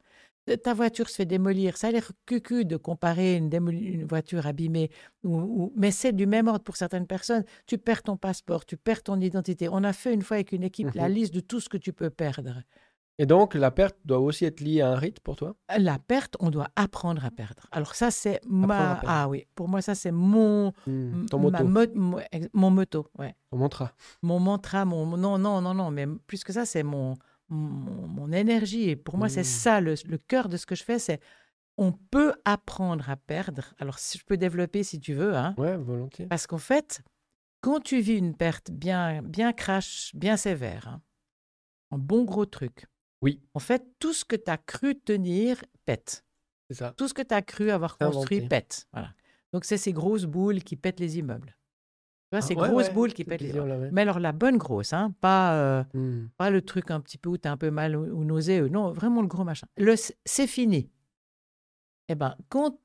Euh, Ta voiture se fait démolir. Ça a l'air cucu de comparer une, une voiture abîmée, ou, ou- mais c'est du même ordre pour certaines personnes. Tu perds ton passeport, tu perds ton identité. On a fait une fois avec une équipe la Mhm. liste de tout ce que tu peux perdre. Et donc, la perte doit aussi être liée à un rite pour toi? La perte, on doit apprendre à perdre. Alors ça, c'est ma... Ah oui, pour moi, ça, c'est mon... Hmm, Ton moto, mo- mon moto, ouais. ton mantra. mon mantra, mon non, non, non, non, mais plus que ça, c'est mon, mon, mon énergie. Et pour moi, c'est Mm. ça, le, le cœur de ce que je fais, c'est on peut apprendre à perdre. Alors, si je peux développer si tu veux, hein, Ouais, volontiers. parce qu'en fait, quand tu vis une perte bien, bien crash, bien sévère, hein, un bon gros truc, Oui. en fait, tout ce que tu as cru tenir pète. C'est ça. Tout ce que tu as cru avoir construit Inventé. pète. Voilà. Donc, c'est ces grosses boules qui pètent les immeubles. Tu vois, Ah, ces ouais, grosses ouais, boules qui pètent les ouais. Mais alors, la bonne grosse, hein, pas. euh, Hmm, pas le truc un petit peu où tu as un peu mal ou, ou nauséeux. Non, vraiment le gros machin. Le c'est fini. Eh ben, quand.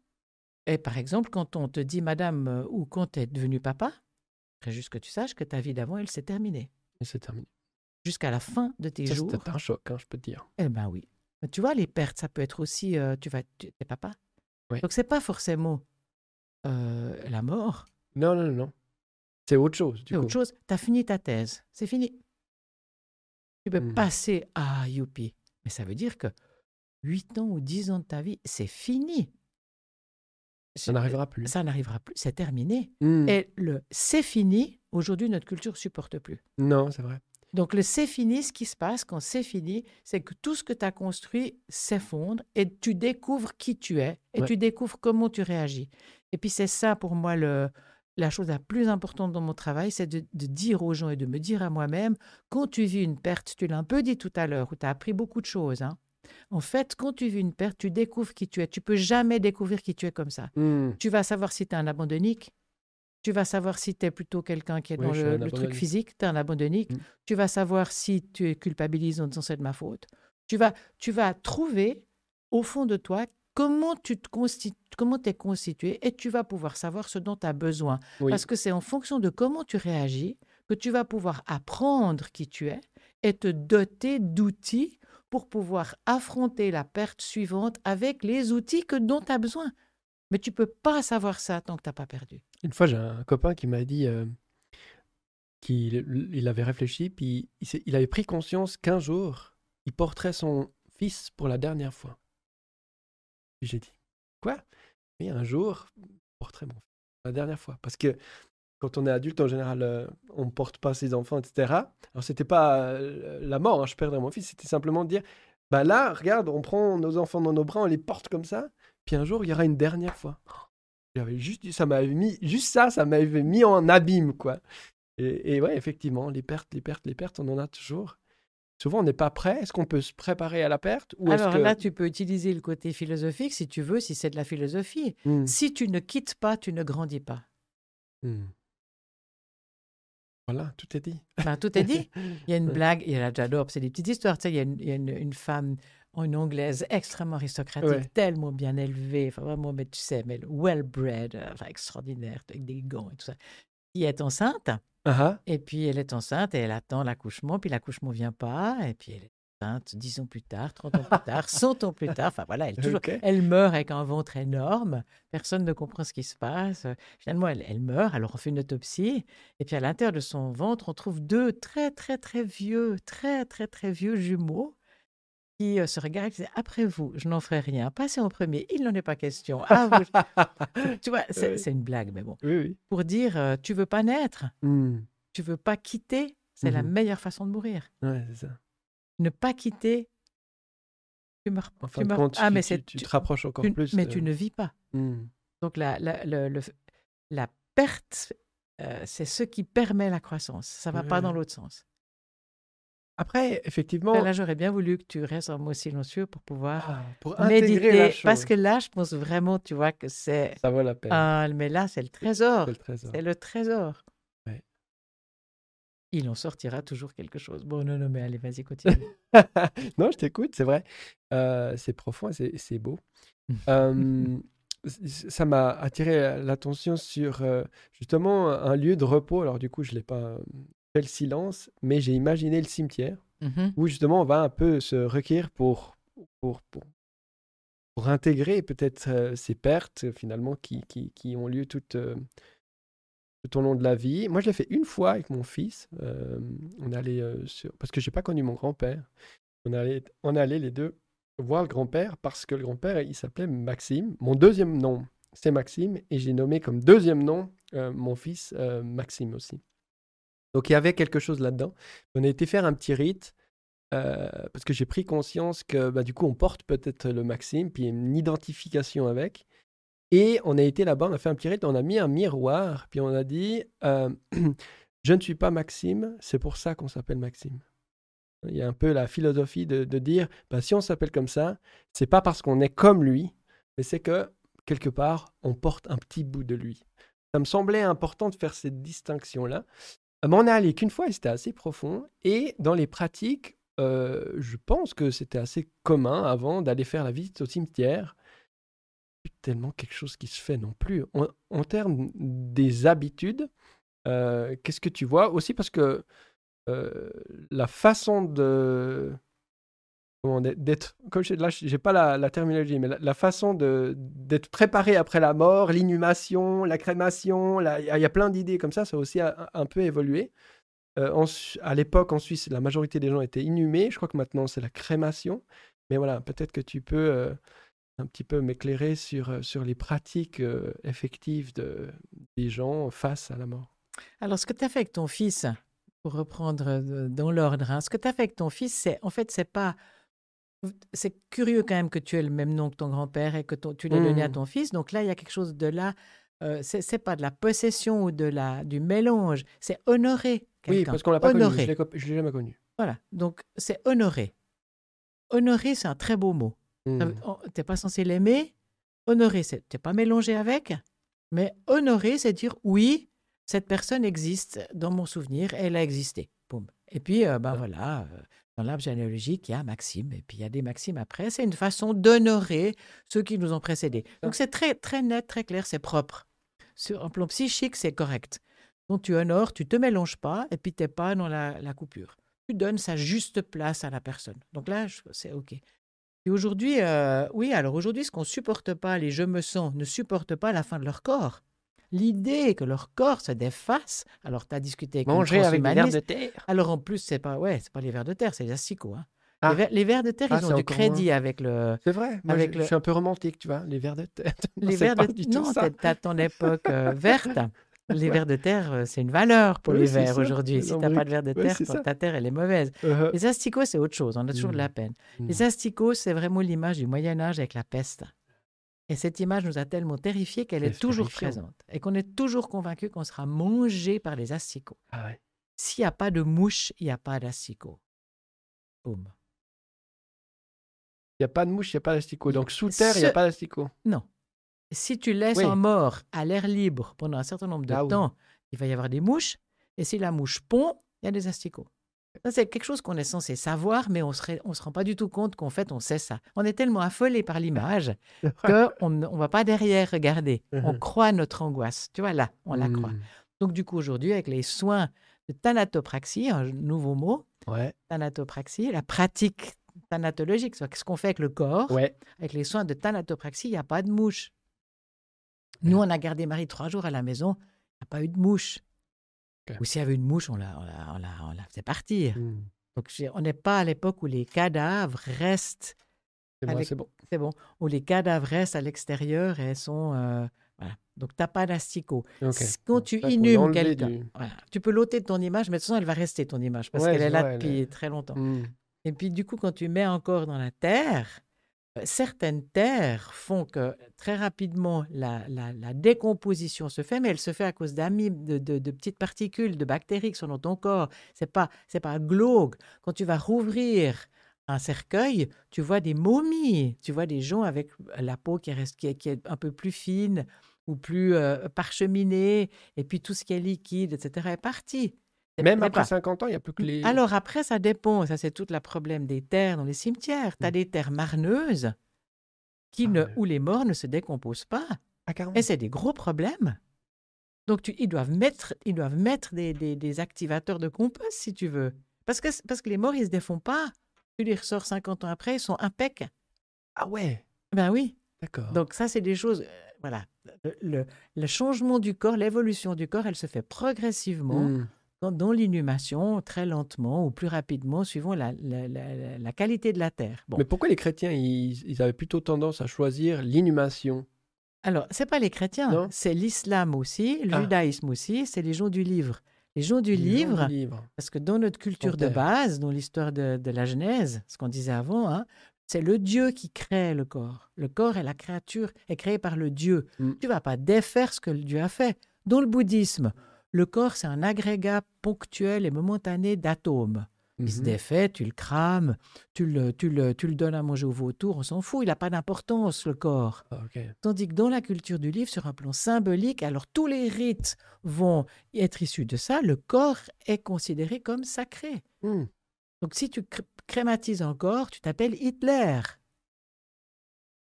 Et par exemple, quand on te dit, madame, euh, ou quand tu es devenu papa, juste que tu saches que ta vie d'avant, elle s'est terminée. Et c'est terminé. Jusqu'à la fin de tes Ça, jours. C'était un choc, hein, je peux te dire. Eh ben oui. Mais tu vois, les pertes, ça peut être aussi. euh, tu vas. Tu es papa. Oui. Donc, c'est pas forcément euh, la mort. Non, non, non. C'est autre chose, C'est autre chose. Tu as fini ta thèse. C'est fini. Tu peux Mhm. passer à youpi. Mais ça veut dire que 8 ans ou 10 ans de ta vie, c'est fini. Ça n'arrivera plus. Ça n'arrivera plus. C'est terminé. Hmm, Et le c'est fini, aujourd'hui, notre culture supporte plus. Non, c'est vrai. Donc, le c'est fini, ce qui se passe quand c'est fini, c'est que tout ce que tu as construit s'effondre et tu découvres qui tu es et Ouais. tu découvres comment tu réagis. Et puis, c'est ça pour moi le, la chose la plus importante dans mon travail, c'est de, de dire aux gens et de me dire à moi-même, quand tu vis une perte, tu l'as un peu dit tout à l'heure, où tu as appris beaucoup de choses. hein. En fait, quand tu vis une perte, tu découvres qui tu es. Tu peux jamais découvrir qui tu es comme ça. Hmm, Tu vas savoir si tu es un abandonnique. Tu vas savoir si tu es plutôt quelqu'un qui est Oui, dans le, truc physique, tu es un abandonnique. Mm. Tu vas savoir si tu es culpabilisé en disant c'est de ma faute. Tu vas, tu vas trouver au fond de toi comment tu te constitu- comment es constitué et tu vas pouvoir savoir ce dont tu as besoin. oui. Parce que c'est en fonction de comment tu réagis que tu vas pouvoir apprendre qui tu es et te doter d'outils pour pouvoir affronter la perte suivante avec les outils que dont tu as besoin. Mais tu peux pas savoir ça tant que tu n'as pas perdu. Une fois, j'ai un copain qui m'a dit euh, qu'il il avait réfléchi, puis il, avait pris conscience qu'un jour, il porterait son fils pour la dernière fois. Puis j'ai dit, quoi? Oui, un jour, je porterai mon fils pour la dernière fois. Parce que quand on est adulte, en général, euh, on ne porte pas ses enfants, etc. Alors, c'était pas euh, la mort, hein, je perdrais mon fils, c'était simplement de dire, bah là, regarde, on prend nos enfants dans nos bras, on les porte comme ça, puis un jour, il y aura une dernière fois. J'avais juste, dit- ça m'avait mis, juste ça, ça m'avait mis en abîme, quoi. Et, et ouais, effectivement, les pertes, les pertes, les pertes, on en a toujours. Souvent, on n'est pas prêt. Est-ce qu'on peut se préparer à la perte ou Alors que... là, tu peux utiliser le côté philosophique si tu veux, si c'est de la philosophie. Hmm, Si tu ne quittes pas, tu ne grandis pas. hmm. Voilà, tout est dit. Ben, tout est dit. Il y a une blague, et là j'adore, c'est des petites histoires. Tu sais, il y a une, il y a une- une femme, une anglaise extrêmement aristocratique, Ouais. tellement bien élevée, enfin vraiment, mais tu sais, mais well-bred, euh, enfin, extraordinaire, avec des gants et tout ça, qui est enceinte. Ah ah. Et puis elle est enceinte et elle attend l'accouchement, puis l'accouchement vient pas, et puis elle est enceinte 10 ans plus tard, 30 ans plus tard, 100 ans plus tard, enfin voilà, elle, toujours, elle meurt avec un ventre énorme, personne ne comprend ce qui se passe. Finalement, elle, elle meurt, alors on fait une autopsie, et puis à l'intérieur de son ventre, on trouve deux très très très vieux, très très très vieux jumeaux qui euh, se regardent et disent Après vous, je n'en ferai rien, passez en premier, il n'en est pas question. À vous. tu vois, c'est Oui. une blague, mais bon. oui, oui. Pour dire euh, Tu veux pas naître? Hmm. tu veux pas quitter, c'est la Mhm. meilleure façon de mourir. Ouais, c'est ça. Ne pas quitter, tu meurs. En tu fin de meurs- compte, ah, tu, mais tu- c'est- tu tu- te rapproches encore tu- plus. mais de- tu ne vis pas. Hmm. Donc la, la, le- la perte, euh, c'est ce qui permet la croissance. Ça va pas dans l'autre sens. Après, effectivement, Là, j'aurais bien voulu que tu restes en mot silencieux pour pouvoir ah, pour intégrer méditer. la chose, Parce que là, je pense vraiment, tu vois, que c'est... ça vaut la peine. Ah, mais là, c'est le trésor. C'est le trésor. C'est le trésor. Ouais. Il en sortira toujours quelque chose. Bon, non, non, mais allez, vas-y, continue. non, je t'écoute, c'est vrai. Euh, c'est profond et c'est- c'est beau. Euh, ça m'a attiré l'attention sur euh, justement un lieu de repos. Alors du coup, je l'ai pas fait le silence, mais j'ai imaginé le cimetière Mhm. où justement on va un peu se recueillir pour, pour, pour, pour intégrer peut-être euh, ces pertes euh, finalement qui, qui, qui ont lieu tout, euh, tout au long de la vie. Moi, je l'ai fait une fois avec mon fils. Euh, on allait sur... parce que j'ai pas connu mon grand-père. On allait, on allait les deux voir le grand-père parce que le grand-père, il s'appelait Maxime. Mon deuxième nom, c'est Maxime, et j'ai nommé comme deuxième nom mon fils Maxime aussi. Donc il y avait quelque chose là-dedans. On a été faire un petit rite euh, parce que j'ai pris conscience que bah, du coup on porte peut-être le Maxime, puis une identification avec. Et on a été là-bas, on a fait un petit rite, on a mis un miroir, puis on a dit euh, Je ne suis pas Maxime, c'est pour ça qu'on s'appelle Maxime. Il y a un peu la philosophie de, dire bah, si on s'appelle comme ça, c'est pas parce qu'on est comme lui, mais c'est que quelque part on porte un petit bout de lui. Ça me semblait important de faire cette distinction-là. Euh, Mais on est allé qu'une fois et c'était assez profond. Et dans les pratiques, euh, je pense que c'était assez commun avant d'aller faire la visite au cimetière. Tellement quelque chose qui se fait non plus. En, termes des habitudes, euh, qu'est-ce que tu vois? Aussi parce que la façon de comment d'être- je, là j'ai pas la, terminologie mais la, façon de d'être préparé après la mort l'inhumation la crémation il y, a- a plein d'idées comme ça ça a aussi un, un peu évolué. Euh, à l'époque en Suisse la majorité des gens étaient inhumés. Je crois que maintenant c'est la crémation. Mais voilà peut-être que tu peux euh, un petit peu m'éclairer sur euh, sur les pratiques effectives de, des gens face à la mort. Alors, ce que tu as fait avec ton fils, pour reprendre dans l'ordre, hein, ce que tu as fait avec ton fils, c'est en fait, c'est pas. C'est curieux quand même que tu aies le même nom que ton grand-père et que ton- tu l'aies donné à Mhm. ton fils. Donc là, il y a quelque chose de là. Euh, c'est pas de la possession ou de la, du mélange, c'est honorer oui quelqu'un. parce qu'on l'a pas connu je l'ai jamais connu Voilà, donc c'est honorer. Honorer, c'est un très beau mot. Veut- oh, T'es pas censé l'aimer. Honorer, c'est t'es pas mélangé avec. Mais honorer, c'est dire oui, cette personne existe dans mon souvenir, elle a existé. Boum. Et puis, euh, ben Ah. voilà, euh, dans l'arbre généalogique, il y a Maxime, et puis il y a des Maximes après. C'est une façon d'honorer ceux qui nous ont précédés. Donc c'est très, très net, très clair, c'est propre. Sur un plan psychique, c'est correct. Donc tu honores, tu te mélanges pas, et puis tu n'es pas dans la, la coupure. Tu donnes sa juste place à la personne. Donc là, c'est OK. Et aujourd'hui, euh, oui, alors aujourd'hui, ce qu'on supporte pas, les je me sens, ne supportent pas la fin de leur corps. L'idée que leur corps se déface, alors tu as discuté avec manger avec des vers de terre Alors en plus, c'est pas ouais, c'est pas les vers de terre, c'est les asticots. hein. Ah. Les, vers, les vers de terre, Ah, ils ont du crédit avec le. C'est vrai, moi Avec je, le- je suis un peu romantique, tu vois, les vers de terre. Non, Les vers pas de du tout non, t'as ton époque euh, verte. Les vers de terre, c'est une valeur pour Oui, les vers aujourd'hui. Si t'as pas lombrics. de vers de terre, ton- ta terre, elle est mauvaise. Euh, Les asticots, c'est autre chose. On a toujours de la Mm. peine. mm. Les asticots, c'est vraiment l'image du Moyen Âge avec la peste. Et cette image nous a tellement terrifiés qu'elle est toujours terrifiant. présente. Et qu'on est toujours convaincu qu'on sera mangé par les asticots. Ah ouais. S'il n'y a pas de mouche, il n'y a pas d'asticots. Boum. Il n'y a pas de mouche, il n'y a pas d'asticot. Donc sous terre, il n'y a pas d'asticot. Non. Si tu laisses Oui. un mort à l'air libre pendant un certain nombre de Ah oui. temps, il va y avoir des mouches. Et si la mouche pond, il y a des asticots. C'est quelque chose qu'on est censé savoir, mais on ne on se rend pas du tout compte qu'en fait, on sait ça. On est tellement affolé par l'image qu'on ne on va pas derrière regarder. On Mhm. croit notre angoisse. Tu vois, là, on la croit. Mm. Donc, du coup, aujourd'hui, avec les soins de thanatopraxie, un nouveau mot, Ouais, thanatopraxie, la pratique thanatologique, c'est ce qu'on fait avec le corps, ouais. avec les soins de thanatopraxie, il n'y a pas de mouche. Nous, on a gardé Marie trois jours à la maison, il n'y a pas eu de mouche. Ou s'il y avait une mouche, on la, on la, on la, on la faisait partir. Mm. Donc, on n'est pas à l'époque où les cadavres restent, C'est bon, c'est bon. où les cadavres restent à l'extérieur et sont. euh, voilà. Donc, tu n'as pas d'asticot. Ok. Quand tu Ça, inhumes quelqu'un, du- voilà. tu peux l'ôter de ton image, mais de toute façon, elle va rester ton image parce Ouais, qu'elle est là depuis très longtemps. Mm. Et puis, du coup, quand tu mets encore dans la terre, certaines terres font que très rapidement la, décomposition se fait, mais elle se fait à cause d'amibes, de, de- petites particules, de bactéries qui sont dans ton corps. C'est pas, c'est pas glauque. Quand tu vas rouvrir un cercueil, tu vois des momies, tu vois des gens avec la peau qui reste, qui est, qui est un peu plus fine ou plus euh, parcheminée, et puis tout ce qui est liquide, etc., est parti. Même après pas- 50 ans, il n'y a plus que les. alors après, ça dépend. Ça, c'est tout le problème des terres dans les cimetières. Tu as Mm. des terres marneuses qui Ah ne, où les morts ne se décomposent pas. Ah. Et c'est des gros problèmes. Donc, tu- ils doivent mettre, ils doivent mettre des, des- des activateurs de compost, si tu veux. Parce que, parce que les morts, ils ne se défont pas. Tu les ressors 50 ans après, ils sont impecs. Ah ouais, Ben oui. d'accord. Donc ça, c'est des choses... euh, voilà. Le, le- le changement du corps, l'évolution du corps, elle se fait progressivement Hmm. Dans, l'inhumation, très lentement ou plus rapidement, suivant la, la- la- la- la qualité de la terre. Bon. Mais pourquoi les chrétiens, ils, ils avaient plutôt tendance à choisir l'inhumation? Alors, c'est pas les chrétiens, c'est l'islam aussi, le Ah. judaïsme aussi, c'est les gens du livre. Les gens du Les gens livre, du livre. parce que dans notre culture de base, dans l'histoire de, de la Genèse, ce qu'on disait avant, hein, c'est le Dieu qui crée le corps. Le corps et la créature est créée par le Dieu. Mm. Tu vas pas défaire ce que le Dieu a fait. Dans le bouddhisme, le corps, c'est un agrégat ponctuel et momentané d'atomes. Il se Mhm. défait, tu le crames, tu le, tu le, tu le donnes à manger au vautour, on s'en fout, il n'a pas d'importance, le corps. Ah. Tandis que dans la culture du livre, sur un plan symbolique, alors tous les rites vont être issus de ça, le corps est considéré comme sacré. Hmm. Donc si tu cr- crématises un corps, tu t'appelles Hitler.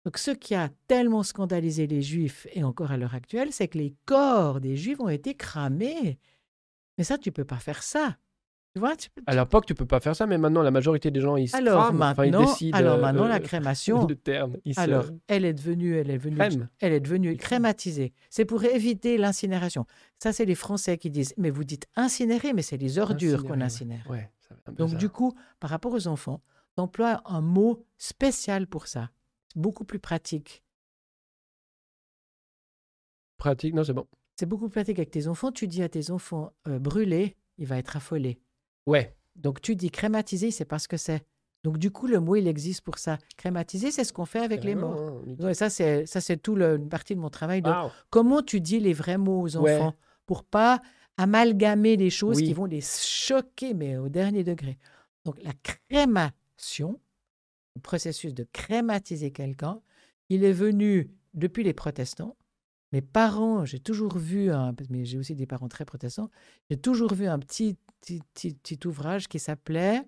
Donc ce qui a tellement scandalisé les juifs, et encore à l'heure actuelle, c'est que les corps des juifs ont été cramés. Mais ça, tu peux pas faire ça. Tu vois tu peux- À l'époque, tu peux pas faire ça, mais maintenant, la majorité des gens, ils se Alors crament. Enfin, ils maintenant, décident, alors euh, maintenant euh, la crémation, le terme. Se- alors elle est devenue, elle est devenue, Crème. elle est devenue Ils crématisée. C'est pour éviter l'incinération. Ça, c'est les Français qui disent, mais vous dites incinérer, mais c'est les ordures qu'on incinère. ouais. Ouais, Donc du coup, par rapport aux enfants, tu emploies un mot spécial pour ça. Beaucoup plus pratique. Pratique, non, c'est bon. C'est beaucoup plus pratique avec tes enfants. Tu dis à tes enfants euh, brûler, il va être affolé. Ouais. Donc tu dis crématiser, c'est pas ce que c'est. Donc du coup, le mot, il existe pour ça. Crématiser, c'est ce qu'on fait avec les morts. hein. Ouais, ça, c'est ça, c'est tout le- une partie de mon travail. De comment tu dis les vrais mots aux Ouais. enfants pour pas amalgamer des choses Oui. qui vont les choquer, mais au dernier degré. Donc la crémation, processus de crématiser quelqu'un, il est venu depuis les protestants. Mes parents, j'ai toujours vu, un, mais j'ai aussi des parents très protestants, j'ai toujours vu un petit, petit, petit, petit ouvrage qui s'appelait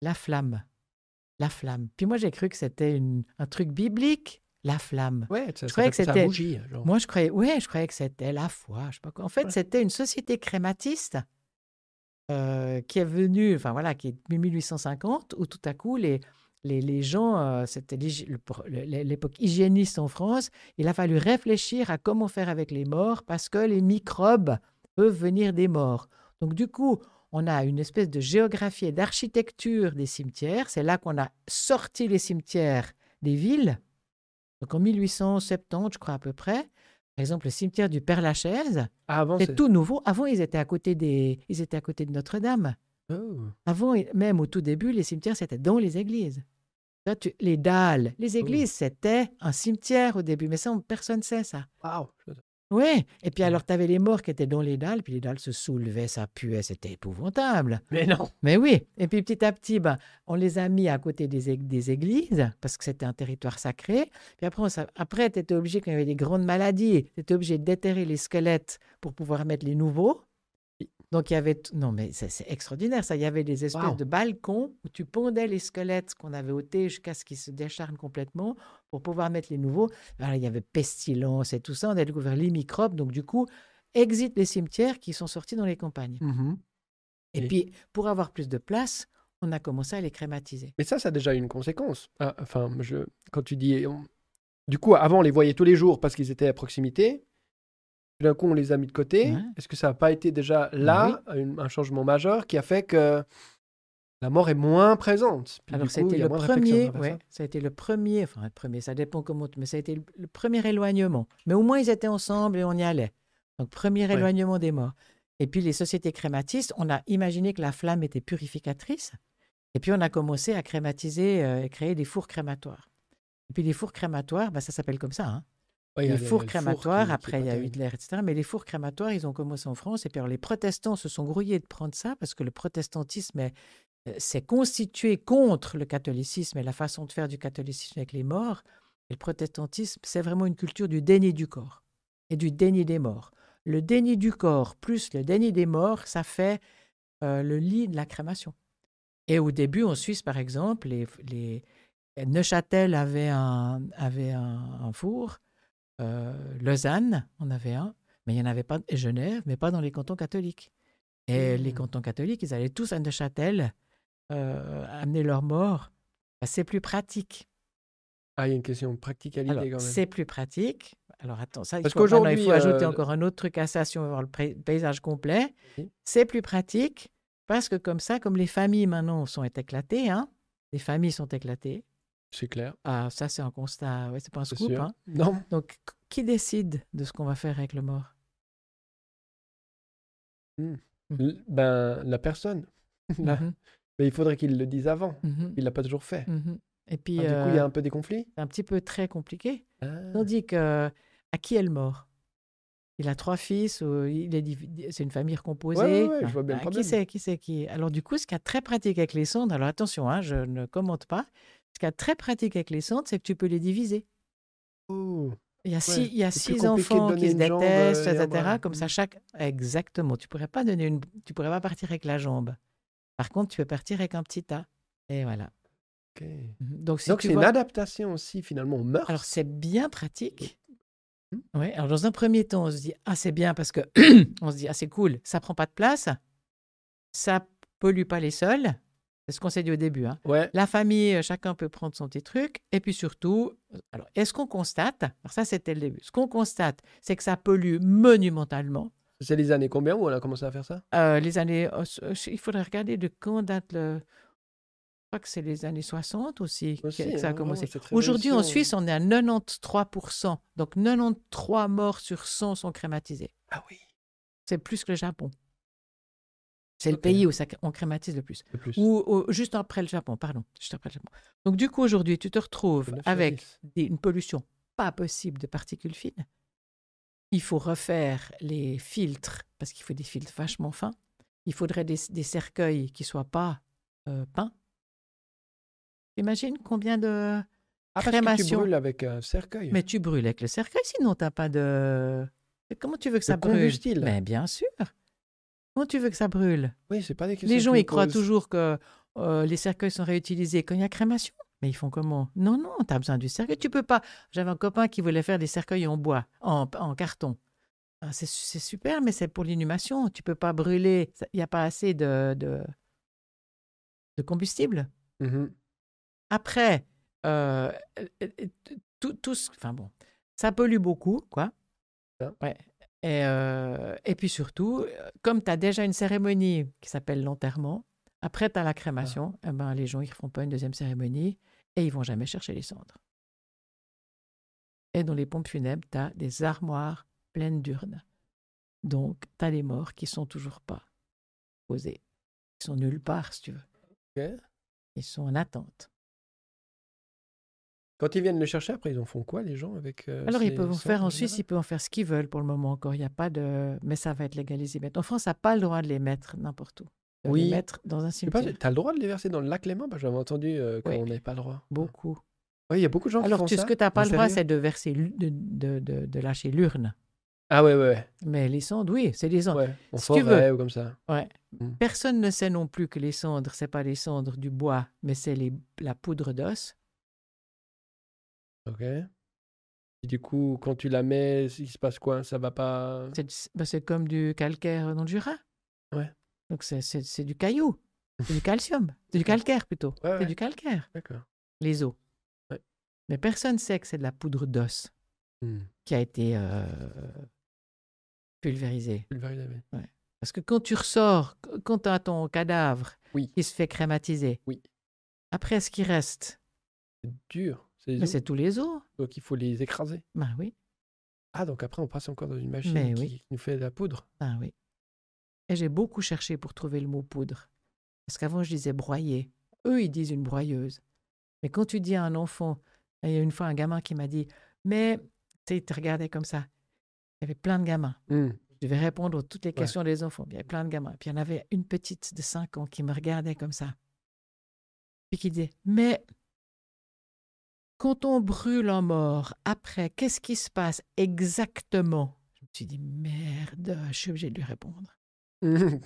La flamme. La flamme. Puis moi, j'ai cru que c'était une- un truc biblique, la flamme. Ouais, ça, Je croyais que ça c'était- bougie. Genre. Moi, je croyais, ouais, je croyais que c'était la foi. Je sais pas quoi. En fait, Ouais. c'était une société crématiste euh, qui est venue, enfin voilà, qui est de 1850, où tout à coup, les, les, les gens, euh, c'était l'époque hygiéniste en France, il a fallu réfléchir à comment faire avec les morts parce que les microbes peuvent venir des morts. Donc, du coup, on a une espèce de géographie et d'architecture des cimetières. C'est là qu'on a sorti les cimetières des villes. Donc, en 1870, je crois à peu près, par exemple, le cimetière du Père-Lachaise, Ah, c'est tout nouveau. Avant, ils étaient à côté, des... ils étaient à côté de Notre-Dame. Oh. Avant, même au tout début, les cimetières, c'était dans les églises. Là, tu- Les dalles, les églises, c'était un cimetière au début, mais ça, personne ne sait ça. Waouh. Oui, et puis Ouais. alors, tu avais les morts qui étaient dans les dalles, puis les dalles se soulevaient, ça puait, c'était épouvantable. Mais non. Mais oui, et puis petit à petit, ben, on les a mis à côté des, ég- des églises, parce que c'était un territoire sacré. Puis après, on après tu étais obligé, quand il y avait des grandes maladies, tu étais obligé de déterrer les squelettes pour pouvoir mettre les nouveaux. Donc, il y avait... Non, mais c'est extraordinaire, ça. Il y avait des espèces Wow. de balcons où tu pondais les squelettes qu'on avait ôtés jusqu'à ce qu'ils se décharnent complètement pour pouvoir mettre les nouveaux. Alors, il y avait pestilence et tout ça. On a découvert les microbes. Donc, du coup, exit les cimetières qui sont sortis dans les campagnes. Mhm. Et Et- puis, pour avoir plus de place, on a commencé à les crématiser. Mais ça, ça a déjà une conséquence. Ah, enfin, je... quand tu dis. on- Du coup, avant, on les voyait tous les jours parce qu'ils étaient à proximité. Tout d'un coup, on les a mis de côté. Ouais. Est-ce que ça n'a pas été déjà là une- un changement majeur qui a fait que la mort est moins présente? Puis Alors, a le premier, ouais, ça. a été le premier, enfin, le premier, ça dépend comment, mais ça a été le, le premier éloignement. Mais au moins, ils étaient ensemble et on y allait. Donc, premier Ouais. éloignement des morts. Et puis, les sociétés crématistes, on a imaginé que la flamme était purificatrice. Et puis on a commencé à crématiser euh, et créer des fours crématoires. Et puis les fours crématoires, bah, ça s'appelle comme ça. Hein. Ouais, les fours crématoires, après il y a. Hitler, etc. Mais les fours crématoires, ils ont commencé en France. Et puis alors, les protestants se sont grouillés de prendre ça parce que le protestantisme est- euh, s'est constitué contre le catholicisme et la façon de faire du catholicisme avec les morts. Et le protestantisme, c'est vraiment une culture du déni du corps et du déni des morts. Le déni du corps plus le déni des morts, ça fait euh, le lit de la crémation. Et au début, en Suisse, par exemple, les, les- Neuchâtel avait un, avait un, un four, euh, Lausanne en avait un, mais il n'y en avait pas, et Genève, mais pas dans les cantons catholiques. Et les Mmh. cantons catholiques, ils allaient tous à Neuchâtel euh, amener leurs morts. Ben, c'est plus pratique. Ah, il y a une question de practicalité Alors, quand même. c'est plus pratique. Alors, attends, ça, il Parce faut, maintenant, il faut ajouter euh, encore un autre truc à ça si on veut voir le paysage complet. C'est plus pratique parce que comme ça, comme les familles maintenant sont éclatées, hein, les familles sont éclatées. C'est clair. Ah, ça, c'est un constat, ouais, c'est pas un scoop. hein. Non. Donc, qui décide de ce qu'on va faire avec le mort? L- Ben, la personne. Là. Mhm, Mais il faudrait qu'il le dise avant. Il l'a pas toujours fait. Et puis, Ah, du coup, il y a euh, un peu des conflits? c'est un petit peu très compliqué. Ah. Tandis que, à qui est le mort Il a trois fils, il est c'est une famille recomposée. Ouais, ouais, ouais, je vois bien le Ah, problème. Qui c'est Qui c'est qui Alors du coup, ce qui est très pratique avec les cendres, alors attention, hein, je ne commente pas. Ce qui est très pratique avec les cendres, c'est que tu peux les diviser. Il y a six, Ouais, il y a six enfants qui se détestent, euh, un etc. bras. Comme ça, Mm. chaque exactement. Tu pourrais pas donner une, tu pourrais pas partir avec la jambe. Par contre, tu peux partir avec un petit tas. Et voilà. Mhm. Donc si c'est une adaptation aussi finalement au meurtre. Alors, c'est bien pratique. Mhm. Ouais, alors dans un premier temps, on se dit, ah, c'est bien parce que on se dit, ah, c'est cool, ça prend pas de place, ça pollue pas les sols. C'est ce qu'on s'est dit au début. hein. Ouais. La famille, euh, chacun peut prendre son petit truc. Et puis surtout, euh, alors, est-ce qu'on constate, alors ça c'était le début, ce qu'on constate, c'est que ça pollue monumentalement. C'est les années combien où on a commencé à faire ça? Euh, les années, il faudrait regarder de quand date le. Je crois que c'est les années 60 aussi, que- Aussi, que ça a hein, commencé. cette Aujourd'hui, en. Suisse, on est à 93%. Donc 93 morts sur 100 sont crématisés. Ah oui. C'est plus que le Japon. C'est le pays où ça, on crématise le plus. Plus. Ou ou juste après le Japon, pardon. Juste après le Japon. Donc du coup, aujourd'hui, tu te retrouves avec 10. des- une pollution pas possible de particules fines. Il faut refaire les filtres, parce qu'il faut des filtres vachement fins. Il faudrait des, des cercueils qui ne soient pas euh, peints. Imagine combien de... Ah parce que tu brûles avec un cercueil. Mais tu brûles avec le cercueil, sinon tu n'as pas de... Comment tu veux que ça brûle? Mais bien sûr. Comment tu veux que ça brûle? Oui, c'est pas des questions. les gens, ils croient toujours que euh, les cercueils sont réutilisés quand il y a crémation. Mais ils font comment? Non, non, tu as besoin du cercueil. Tu peux pas. J'avais un copain qui voulait faire des cercueils en bois, en, en carton. Ah, c'est super, mais c'est pour l'inhumation. Tu peux pas brûler. Il n'y a pas assez de, de, de combustible. Mhm. Après, euh, euh, tout, tout ce- enfin bon, ça pollue beaucoup, quoi. Ouais. Et, euh, et puis surtout, comme tu as déjà une cérémonie qui s'appelle l'enterrement, après tu as la crémation, eh ben, les gens ils ne font pas une deuxième cérémonie et ils vont jamais chercher les cendres. Et dans les pompes funèbres, tu as des armoires pleines d'urnes. Donc, tu as les morts qui sont toujours pas posés. Ils sont nulle part, si tu veux. Ils sont en attente. Quand ils viennent le chercher, après, ils en font quoi, les gens avec euh, Alors, ils peuvent en faire en Suisse, ils peuvent en faire ce qu'ils veulent pour le moment encore. Il n'y a pas de. Mais ça va être légalisé. Mais en France, ça n'a pas le droit de les mettre n'importe où. De Oui. les mettre dans un cimetière. T'as le droit de les verser dans le lac Léman? Que J'avais entendu euh, Oui. qu'on n'avait pas le droit. Beaucoup. Oui, il y a beaucoup de gens qui Alors, font tu, ça. ce que tu n'as pas le droit, c'est de verser, de, de, de, de lâcher l'urne. Ah ouais, ouais, ouais. Mais les cendres, oui, c'est les cendres. ouais. En Si tu veux. ou comme ça. Ouais. Mm. Personne ne sait non plus que les cendres, c'est pas les cendres du bois, mais c'est la poudre d'os. Ok. Et du coup, quand tu la mets, il se passe quoi? Ça va pas. C'est c'est comme du calcaire dans le Jura. Ouais. Donc, c'est- du caillou. C'est du calcium. C'est du calcaire plutôt. Ouais, C'est ouais. du calcaire, D'accord. les os. Ouais. Mais personne ne sait que c'est de la poudre d'os Hmm. qui a été euh, pulvérisée. Pulvérisé. Parce que quand tu ressors, qu- quand tu as ton cadavre Oui. qui se fait crématiser, Oui. après ce qui reste, C'est dur. Mais c'est tous les os. Donc il faut les écraser. Ben oui, Ah, donc après, on passe encore dans une machine Mais qui, oui. qui nous fait de la poudre. ben oui. Et j'ai beaucoup cherché pour trouver le mot poudre. Parce qu'avant, je disais broyer. eux, ils disent une broyeuse. Mais quand tu dis à un enfant, il y a une fois un gamin qui m'a dit, mais tu sais, il te regardait comme ça. Il y avait plein de gamins. Hmm. Je devais répondre à toutes les Ouais. questions des enfants. Il y avait plein de gamins. Puis il y en avait une petite de 5 ans qui me regardait comme ça. Puis qui disait Mais quand on brûle en mort, après, qu'est-ce qui se passe exactement? Je me suis dit Merde, je suis obligée de lui répondre.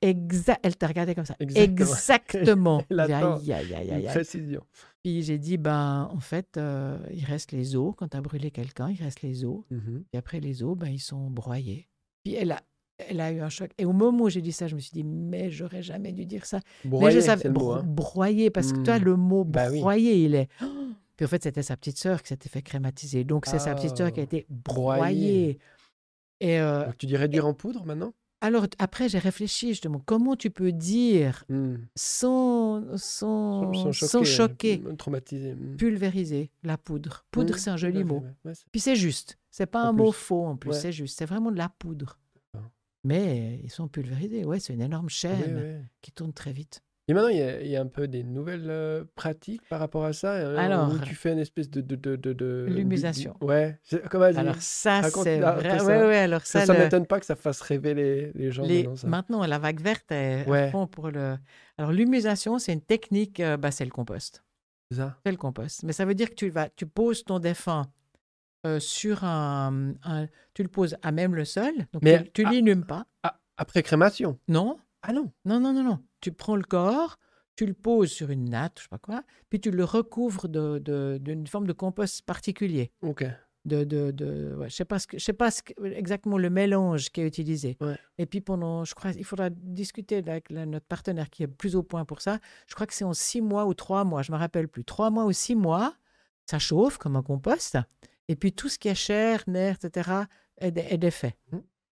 Exa Elle te regardait comme ça. Exactement. Exactement. Aïe, aïe, aïe, aïe, précision. Puis j'ai dit Ben, en fait, euh, il reste les os. Quand tu as brûlé quelqu'un, il reste les os. Mhm. Et après, les os, ben, ils sont broyés. Puis elle a, elle a eu un choc. Et au moment où j'ai dit ça, je me suis dit, mais j'aurais jamais dû dire ça. Broyer, mais je savais, le mot. hein. broyer, parce que toi, Hmm. le mot Bah oui. broyer, il est. Puis en fait, c'était sa petite sœur qui s'était fait crématiser. Donc, c'est sa petite sœur qui a Ah, été broyée. broyée. Et euh, Donc tu dis réduire en poudre maintenant? Alors, après, j'ai réfléchi, justement, comment tu peux dire Hmm. sans, sans, Sans, sans choquer, euh, traumatisé. hmm. pulvériser la poudre Poudre, Hmm, c'est un joli mot. ouais. Puis c'est juste. C'est pas En un mot faux en plus, Ouais. c'est juste. C'est vraiment de la poudre. D'accord. Mais ils sont pulvérisés. Ouais, c'est une énorme Ouais, chaîne qui tourne très vite. Et maintenant, il y, a, il y a un peu des nouvelles euh, pratiques par rapport à ça. hein, Alors, où tu fais une espèce de. de, de, de, de- L'humusation. Ouais. Comment. Alors ça, c'est vrai. Ouais, ça. ouais, alors Ça, ça, m'étonne pas que ça fasse rêver les, les gens les- maintenant. Ça. maintenant, la vague verte est Ouais. fond pour le. Alors l'humusation, c'est une technique. euh, bah, c'est le compost. C'est ça C'est le compost. Mais ça veut dire que tu vas, tu poses ton défunt euh, sur un, un- tu le poses à même le sol. Donc Mais- tu, tu l'inhumes pas. Après crémation Non, Ah non non, non, non, non. Tu prends le corps, tu le poses sur une natte, je sais pas quoi, puis tu le recouvres de- de- d'une forme de compost particulier. Ok. De, de, de- ouais, je sais pas, ce que, je sais pas ce que- exactement le mélange qui est utilisé. Ouais. Et puis pendant, je crois, il faudra discuter avec la- notre partenaire qui est plus au point pour ça. Je crois que c'est en six mois ou trois mois, je me rappelle plus. Trois mois ou six mois, ça chauffe comme un compost. Et puis tout ce qui est chair, nerfs, etc., est, est défait.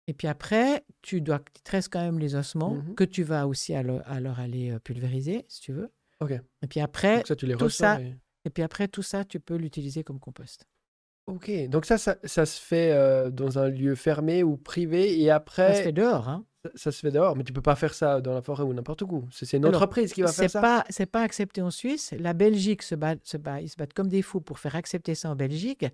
Et puis après, tu dois, il te quand même les ossements Mhm. que tu vas aussi alors, alors aller euh, pulvériser, si tu veux. Ok. Et puis après, Donc ça, tu les tout ça- et- et puis après tout ça, tu peux l'utiliser comme compost. Ok. Donc ça, ça, ça se fait euh, dans un lieu fermé ou privé et Ça après, se fait dehors, hein. ça, ça se fait dehors. Mais tu peux pas faire ça dans la forêt ou n'importe où. C'est une Alors, entreprise qui va faire ça. pas, c'est pas accepté en Suisse. La Belgique se bat, se bat, ils se battent comme des fous pour faire accepter ça en Belgique.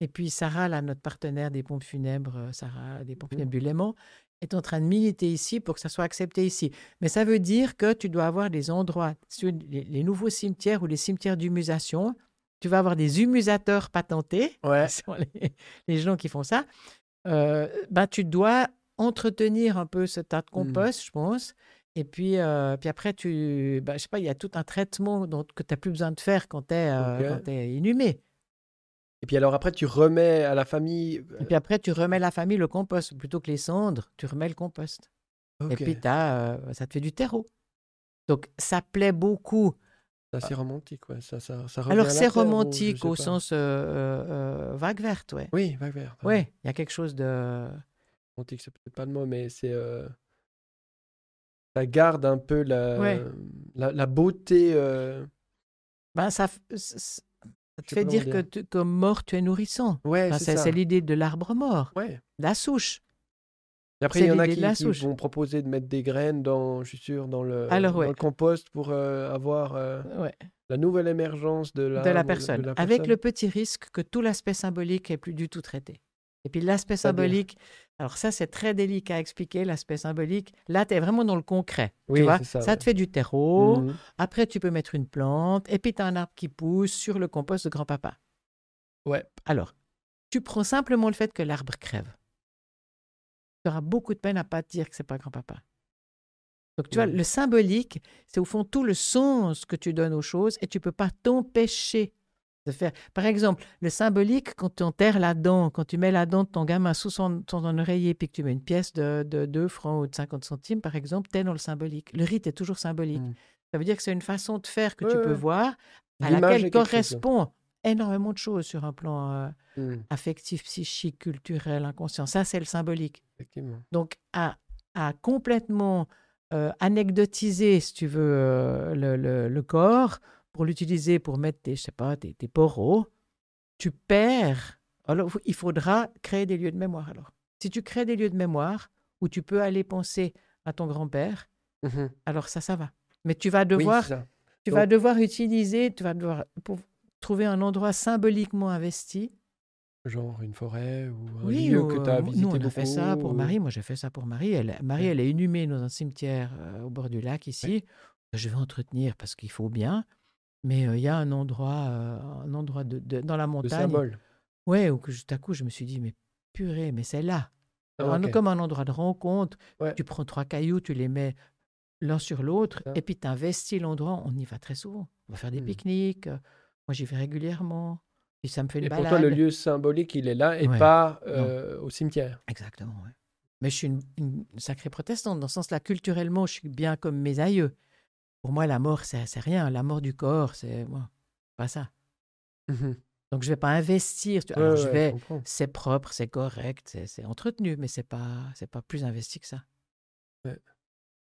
Et puis Sarah, là, notre partenaire des pompes funèbres, euh, Sarah des pompes Mhm. funèbres du Léman, est en train de militer ici pour que ça soit accepté ici. Mais ça veut dire que tu dois avoir des endroits, sur les, les nouveaux cimetières ou les cimetières d'humusation, tu vas avoir des humusateurs patentés, Ouais. qui sont les, les gens qui font ça. Euh, ben, tu dois entretenir un peu ce tas de Mhm. compost, je pense. Et puis, euh, puis après, tu, ben, je sais pas, il y a tout un traitement dont, que tu n'as plus besoin de faire quand tu es, inhumé. Et puis alors après, tu remets à la famille. Et puis après, tu remets la famille le compost. Plutôt que les cendres, tu remets le compost. Et puis, euh, ça te fait du terreau. Donc, ça plaît beaucoup. C'est assez romantique, ouais. Ça, ça, ça revient Alors, c'est ou romantique au pas. sens euh, euh, euh, vague verte, ouais. Oui, vague verte. Ouais, il y a quelque chose de... Romantique, c'est peut-être pas le mot, mais c'est. euh, Ça garde un peu la, Ouais. la, la beauté. Ben, ça, te fait dire que tu- comme mort, tu es nourrissant. Ouais, Enfin, c'est c'est ça. c'est l'idée de l'arbre mort, Ouais. la souche. Et après, il y en a qui, vont proposer de mettre des graines dans, je suis sûr, dans le, Alors, dans ouais. le compost pour euh, avoir euh, Ouais. la nouvelle émergence de la de personne, avec le petit risque que tout l'aspect symbolique est plus du tout traité. Et puis l'aspect symbolique, alors ça c'est très délicat à expliquer, l'aspect symbolique. Là, tu es vraiment dans le concret. Oui, tu vois, ça, ouais. te fait du terreau, Mhm. après tu peux mettre une plante, et puis tu as un arbre qui pousse sur le compost de grand-papa. Ouais. Alors, tu prends simplement le fait que l'arbre crève. Tu auras beaucoup de peine à pas te dire que c'est pas grand-papa. Donc, tu vois, le symbolique, c'est au fond tout le sens que tu donnes aux choses et tu peux pas t'empêcher de faire. Par exemple, le symbolique, quand tu enterres la dent, quand tu mets la dent de ton gamin sous son, son oreiller puis que tu mets une pièce de, de 2 francs ou de 50 centimes, par exemple, tu es dans le symbolique. Le rite est toujours symbolique. Mhm. Ça veut dire que c'est une façon de faire que Ouais, tu peux voir à laquelle correspond énormément de choses sur un plan euh, Mhm. affectif, psychique, culturel, inconscient. Ça, c'est le symbolique. Donc, à, à complètement euh, anecdotiser, si tu veux, euh, le, le- le corps pour l'utiliser pour mettre tes, je sais pas, tes, tes poros, tu perds. Alors, il faudra créer des lieux de mémoire. Alors, si tu crées des lieux de mémoire où tu peux aller penser à ton grand-père, Mhm. alors ça, ça va. Mais tu vas devoir. Tu vas devoir utiliser, tu vas devoir pour trouver un endroit symboliquement investi. Genre une forêt ou un Oui, lieu ou, que tu euh, as nous, visité on a fait ça pour ou- Marie. Moi, j'ai fait ça pour Marie. Elle, Marie, Ouais. elle est inhumée dans un cimetière euh, au bord du lac ici. Je vais entretenir parce qu'il faut bien. Mais euh, il y a un endroit, euh, un endroit de, de- dans la Le montagne. symbole. Ouais, où que tout à coup, je me suis dit, mais purée, mais c'est là. Ah. Comme un endroit de rencontre. Ouais. Tu prends trois cailloux, tu les mets l'un sur l'autre, et puis tu investis l'endroit. On y va très souvent. On va faire des Hmm. pique-niques. Moi, j'y vais régulièrement. Puis ça me fait une Et pour balade. toi, le lieu symbolique, il est là et Ouais. pas euh, au cimetière. Exactement, ouais. Mais je suis une, une sacrée protestante. Dans ce sens-là, culturellement, je suis bien comme mes aïeux. Pour moi, la mort, c'est rien. La mort du corps, c'est pas ça. Mhm. Donc, je vais pas investir. tu- Ouais, Alors, je vais, c'est propre, c'est correct, c'est entretenu, mais c'est pas, c'est pas plus investi que ça.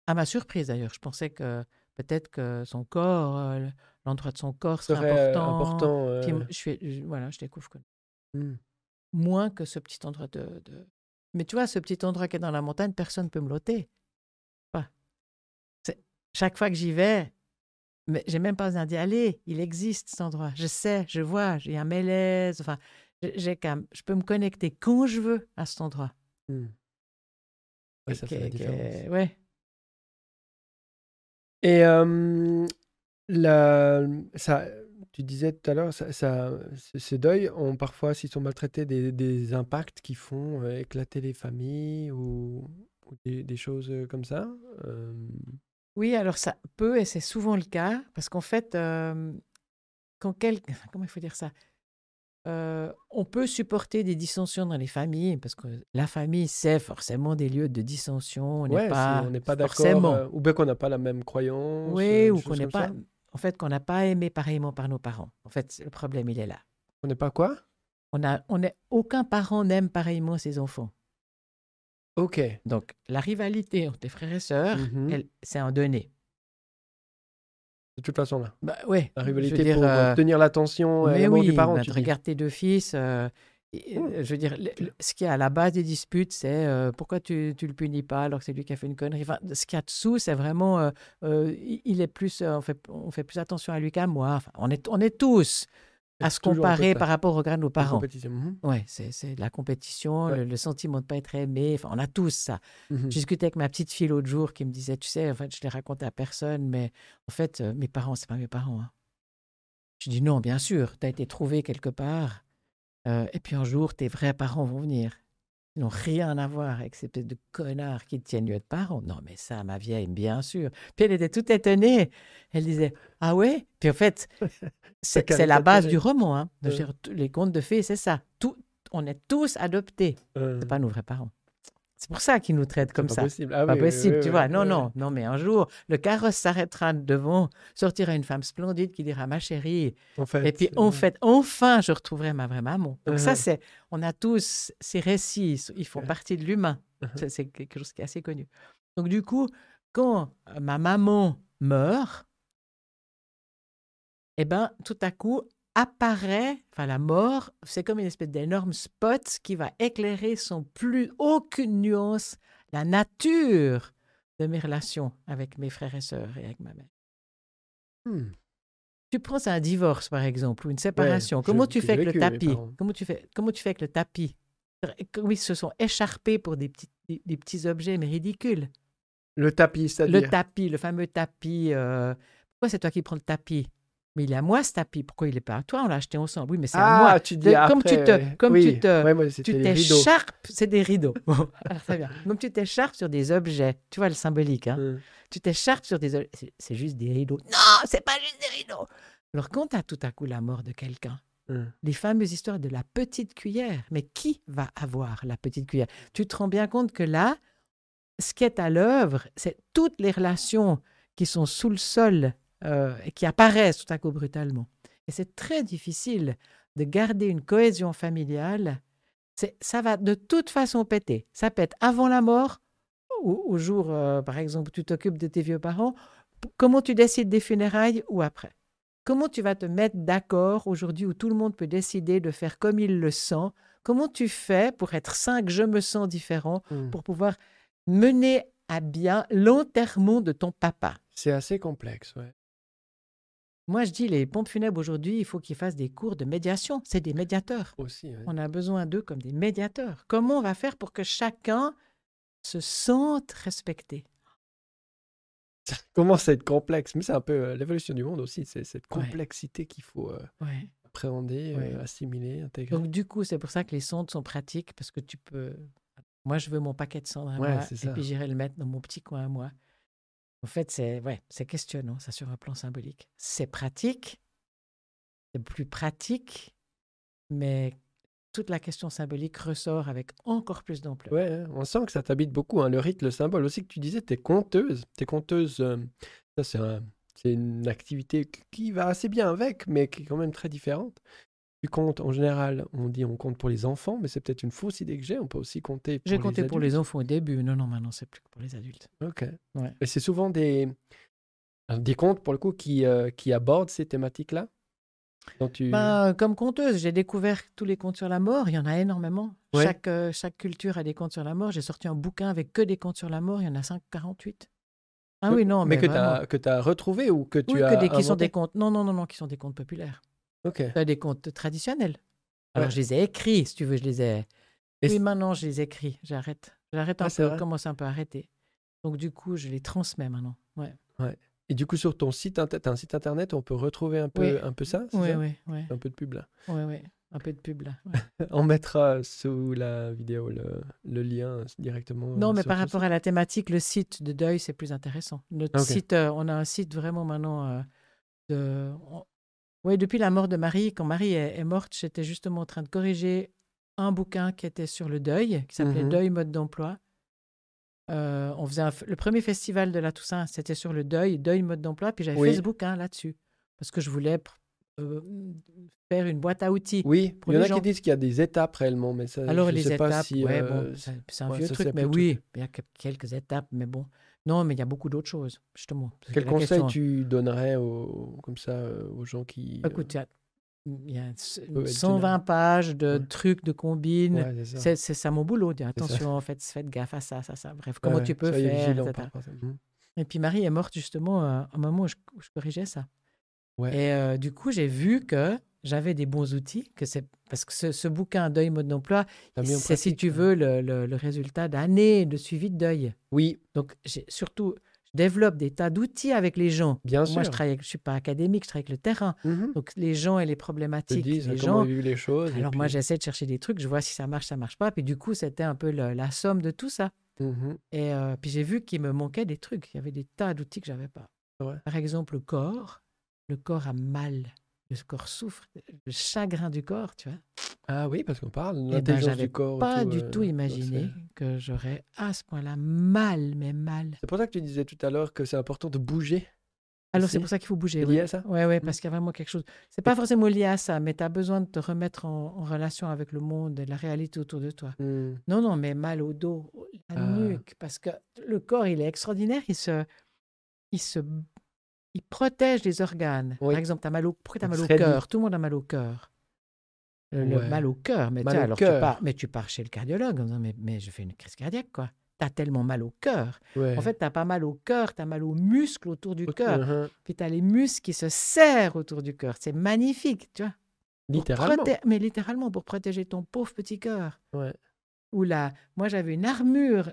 À ma surprise, d'ailleurs, je pensais que peut-être que son corps, euh, l'endroit de son corps serait euh, important. important. Euh, je, je- voilà, je découvre que hmm. moins que ce petit endroit de, de- Mais tu vois, ce petit endroit qui est dans la montagne, personne ne peut me l'ôter. Pas. C'est- Chaque fois que j'y vais, mais j'ai même pas besoin d'y aller. Il existe cet endroit. Je sais, je vois, j'ai un malaise. Enfin, j'ai- je peux me connecter quand je veux à cet endroit. Hmm. Ouais, ça fait la différence. ouais. Et euh, la, ça, tu disais tout à l'heure, ça, ça- ce- ces deuils ont parfois, s'ils sont maltraités, des, des impacts qui font euh, éclater les familles ou, ou des, des choses euh, comme ça. Euh, Oui, alors ça peut, et c'est souvent le cas, parce qu'en fait, euh, quand quel... comment il faut dire ça? Euh, On peut supporter des dissensions dans les familles, parce que la famille, c'est forcément des lieux de dissension. On ouais, n'est si pas on n'est pas d'accord, forcément. ou bien qu'on n'a pas la même croyance, Oui, ou qu'on n'est pas. ça. En fait, qu'on n'a pas aimé pareillement par nos parents. En fait, le problème, il est là. On n'est pas quoi? On a, on est, aucun parent n'aime pareillement ses enfants. Ok. Donc, la rivalité entre tes frères et sœurs, elle, c'est un donné. De toute façon, là. Bah ouais. La rivalité dire, pour euh, euh, obtenir l'attention et mais l'amour oui, du parent, bah, tu regardes tes deux fils. euh, euh, je veux dire, ce qui est à la base des disputes, c'est euh, pourquoi tu, tu le punis pas alors que c'est lui qui a fait une connerie? Enfin, ce qu'il y a dessous, c'est vraiment, euh, euh, il est plus, euh, on fait, on fait plus attention à lui qu'à moi. Enfin, on est, on est tous à se comparer par rapport au regard de nos parents. Mhm. Ouais, c'est la compétition, Ouais. le, le sentiment de ne pas être aimé. Enfin, on a tous ça. Mhm. J'ai discuté avec ma petite fille l'autre jour qui me disait, tu sais, en fait, je l'ai raconté à personne, mais en fait, euh, mes parents, c'est pas mes parents. hein. Je dis non, bien sûr, tu as été trouvé quelque part, euh, et puis un jour, tes vrais parents vont venir. Ils n'ont rien à voir avec ces de connards qui tiennent lieu de parents. Non, mais ça, ma vieille, bien sûr. Puis elle était toute étonnée. Elle disait, ah ouais Puis en fait, c'est c'est la base du roman. Hein. Tous les contes de fées, c'est ça. Tout, on est tous adoptés. Euh, C'est pas nos vrais parents. C'est pour ça qu'ils nous traitent comme pas ça. possible. Ah Pas oui, possible, oui, tu oui, vois. Non, non, non, mais un jour, le carrosse s'arrêtera devant, sortira une femme splendide qui dira ma chérie. En fait, Et puis, euh, en fait, enfin, je retrouverai ma vraie maman. Donc, ça, Uh-huh. c'est, on a tous ces récits, ils font Ouais. partie de l'humain. C'est- C'est quelque chose qui est assez connu. Donc, du coup, quand euh, ma maman meurt, eh ben, tout à coup, apparaît, enfin, la mort, c'est comme une espèce d'énorme spot qui va éclairer sans plus aucune nuance la nature de mes relations avec mes frères et sœurs et avec ma mère. hmm. Tu prends ça un divorce, par exemple, ou une séparation. comment tu fais avec le tapis? comment tu, fais, comment tu fais avec le tapis? Comme ils se sont écharpés pour des petits, des, des petits objets, mais ridicules. Le tapis, Le c'est-à-dire? tapis, le fameux tapis. euh, Pourquoi c'est toi qui prends le tapis? Mais il est à moi ce tapis. Pourquoi il n'est pas à toi? On l'a acheté ensemble. Oui, mais c'est à Ah, moi. tu dis après. comme tu te- comme oui. tu te- ouais, moi, Tu t'écharpes, c'est des rideaux. Bon, alors, très bien. Donc tu t'écharpes sur des objets. Tu vois le symbolique, hein Hum. tu t'écharpes sur des... ol- C'est juste des rideaux. Non, c'est pas juste des rideaux. Alors quand tu as tout à coup la mort de quelqu'un, Hum. les fameuses histoires de la petite cuillère, mais qui va avoir la petite cuillère? Tu te rends bien compte que là, ce qui est à l'œuvre, c'est toutes les relations qui sont sous le sol euh, et qui apparaissent tout à coup brutalement. Et c'est très difficile de garder une cohésion familiale. C'est- Ça va de toute façon péter. Ça pète avant la mort, ou au jour, euh, par exemple, où tu t'occupes de tes vieux parents. Comment tu décides des funérailles ou après? Comment tu vas te mettre d'accord aujourd'hui où tout le monde peut décider de faire comme il le sent? Comment tu fais pour être cinq je me sens différent, Hum. pour pouvoir mener à bien l'enterrement de ton papa? C'est assez complexe, ouais. Moi, je dis, les pompes funèbres aujourd'hui, il faut qu'ils fassent des cours de médiation. C'est des médiateurs. Aussi. On a besoin d'eux comme des médiateurs. Comment on va faire pour que chacun se sente respecté? Ça commence à être complexe, mais c'est un peu euh, l'évolution du monde aussi. C'est cette Ouais. complexité qu'il faut euh, Ouais. appréhender, Ouais. euh, assimiler, intégrer. Donc, du coup, c'est pour ça que les sondes sont pratiques parce que tu peux. Moi, je veux mon paquet de cendres à moi et ça. puis j'irai le mettre dans mon petit coin à moi. En fait, c'est ouais, c'est questionnant, ça, sur un plan symbolique. C'est pratique, c'est plus pratique, mais toute la question symbolique ressort avec encore plus d'ampleur. Ouais, hein, on sent que ça t'habite beaucoup. hein, Le rite, le symbole aussi que tu disais, tu es conteuse. Tu es conteuse, euh, ça c'est un- une activité qui va assez bien avec, mais qui est quand même très différente. Tu comptes, en général, on dit on compte pour les enfants, mais c'est peut-être une fausse idée que j'ai. On peut aussi compter pour J'ai compté pour les enfants au début. Non, non, maintenant, c'est plus que pour les adultes. Ok. Ouais. Et c'est souvent des, des contes, pour le coup, qui, euh, qui abordent ces thématiques-là? Tu... Ben, comme conteuse, j'ai découvert tous les contes sur la mort. Il y en a énormément. Ouais. Chaque, euh, chaque culture a des contes sur la mort. J'ai sorti un bouquin avec que des contes sur la mort. Il y en a 548. Ah oui, non, mais, mais que tu as, retrouvé ou que tu Oui, as que des, qui sont des contes. Non, non, non, non, qui sont des contes populaires. Ok. Pas des contes traditionnels. Alors, Ouais. je les ai écrits, si tu veux, je les ai. Et oui, maintenant, je les écris. J'arrête. J'arrête un Ah, peu. commence un peu à arrêter. Donc, du coup, je les transmets maintenant. Ouais. Et du coup, sur ton site, t'as un site internet, on peut retrouver un peu, Oui. un peu ça, Oui, ça oui, oui. Un peu de pub là. Oui, oui. Un peu de pub, là. ouais. On mettra sous la vidéo le, le lien directement. Non, euh, mais par rapport site. à la thématique, le site de deuil, c'est plus intéressant. Notre Ah, site, euh, on a un site vraiment maintenant euh, de. on- Oui, depuis la mort de Marie, quand Marie est, est morte, j'étais justement en train de corriger un bouquin qui était sur le deuil, qui s'appelait Mhm. Deuil mode d'emploi. Euh, on faisait un le premier festival de la Toussaint, c'était sur le deuil, deuil mode d'emploi, puis j'avais Oui. fait ce bouquin là-dessus parce que je voulais euh, faire une boîte à outils. Oui, pour il y en a gens. qui disent qu'il y a des étapes réellement, mais ça, Alors je les sais pas étapes, si, ouais, euh, bon, c'est un ouais, vieux truc, mais oui, il y a que- quelques étapes, mais bon. Non, mais il y a beaucoup d'autres choses, justement. Quel conseil question- tu donnerais aux, comme ça, euh, aux gens qui. euh, Écoute, il y a, y a s- peut être 120 général. pages de Ouais. trucs, de combines. ouais, c'est ça. Mon boulot. Ça. attention, faites, faites gaffe à ça, ça, ça. Bref, comment ouais, tu peux faire, vigilant etc. à. Mhm. Et puis Marie est morte justement euh, au moment où je, où je corrigeais ça. Et euh, du coup, j'ai vu que j'avais des bons outils, que c'est parce que ce, ce bouquin Deuil mode d'emploi, c'est si tu veux le, le- le résultat d'années de suivi de deuil. Oui, Donc surtout je développe des tas d'outils avec les gens. bien Moi, sûr. je travaille, je suis pas académique, je travaille avec le terrain. Mhm. Donc les gens et les Te problématiques disent des comment gens. vivent les choses. Alors moi, j'essaie de chercher des trucs, je vois si ça marche, ça marche pas. Puis du coup, c'était un peu le- la somme de tout ça. Mhm. Et euh, puis j'ai vu qu'il me manquait des trucs. Il y avait des tas d'outils que j'avais pas. Ouais. Par exemple, le corps. Le corps a mal. Le corps souffre. Le chagrin du corps, tu vois. Ah oui, parce qu'on parle de Eh ben, du corps. Pas tout, du euh, tout imaginé que j'aurais à ce point-là mal, mais mal. C'est pour ça que tu disais tout à l'heure que c'est important de bouger. Alors c'est pour ça qu'il faut bouger. Oui. lié à ça Ouais, ouais, Mm. parce qu'il y a vraiment quelque chose. C'est pas forcément lié à ça, mais tu as besoin de te remettre en, en relation avec le monde et la réalité autour de toi. Hmm. Non, non, mais mal au dos, la Ah. nuque, parce que le corps, il est extraordinaire. Il se, il se, il protège les organes. Oui. Par exemple, as mal au, pourquoi tu as mal au cœur? Tout le monde a mal au cœur. Le, le mal au cœur, mais alors tu cœur. pars, mais tu pars chez le cardiologue en disant, mais, mais je fais une crise cardiaque, quoi. Tu as tellement mal au cœur. Ouais. En fait, tu n'as pas mal au cœur, tu as mal aux muscles autour du cœur. Mhm. Puis tu as les muscles qui se serrent autour du cœur. C'est magnifique, tu vois. Littéralement. Mais littéralement, pour protéger ton pauvre petit cœur. Ouais. Ou là, moi j'avais une armure,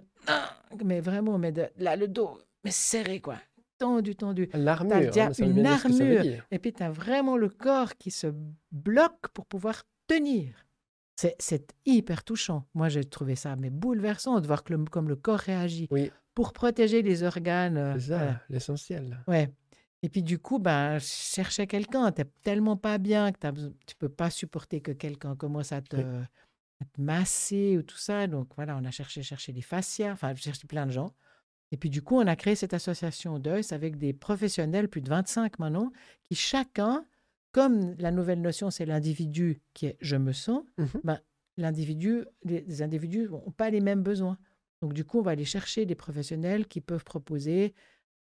mais vraiment, mais de- là, le dos, mais serré, quoi. Tendu, tendu. L'armure. déjà hein, une armure. Et puis tu as vraiment le corps qui se bloque pour pouvoir tenir. C'est- C'est hyper touchant. Moi, j'ai trouvé ça mais bouleversant de voir que le- comme le corps réagit. Oui. Pour protéger les organes. euh, C'est ça, voilà. l'essentiel. Ouais. Et puis du coup, ben, je cherchais quelqu'un. Tu tellement pas bien que tu peux pas supporter que quelqu'un commence à te, Oui. à te masser ou tout ça. Donc voilà, on a cherché, cherché des fascias. Enfin, j'ai cherché plein de gens. Et puis du coup, on a créé cette association d'œil avec des professionnels, plus de 25 maintenant, qui chacun, comme la nouvelle notion, c'est l'individu qui est je me sens, Mhm. ben, l'individu, les, les individus n'ont pas les mêmes besoins. Donc du coup, on va aller chercher des professionnels qui peuvent proposer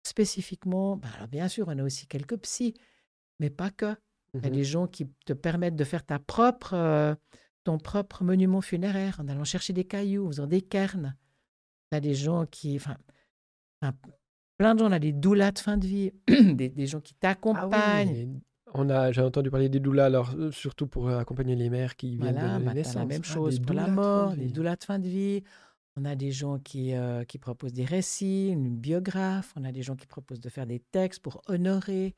spécifiquement, ben, alors bien sûr, on a aussi quelques psys, mais pas que. Il y a Mhm. des gens qui te permettent de faire ta propre, euh, ton propre monument funéraire en allant chercher des cailloux, en faisant des cairns. Tu as des gens qui. Enfin, enfin, Plein de gens, on a des doulas de fin de vie, des, des gens qui Ah t'accompagnent. oui, on a, j'ai entendu parler des doulas, alors euh, surtout pour euh, accompagner les mères qui viennent Voilà, de bah, naissance. la même Ah, chose pour la mort, de des vie. doulas de fin de vie. On a des gens qui, euh, qui proposent des récits, une biographe. On a des gens qui proposent de faire des textes pour honorer.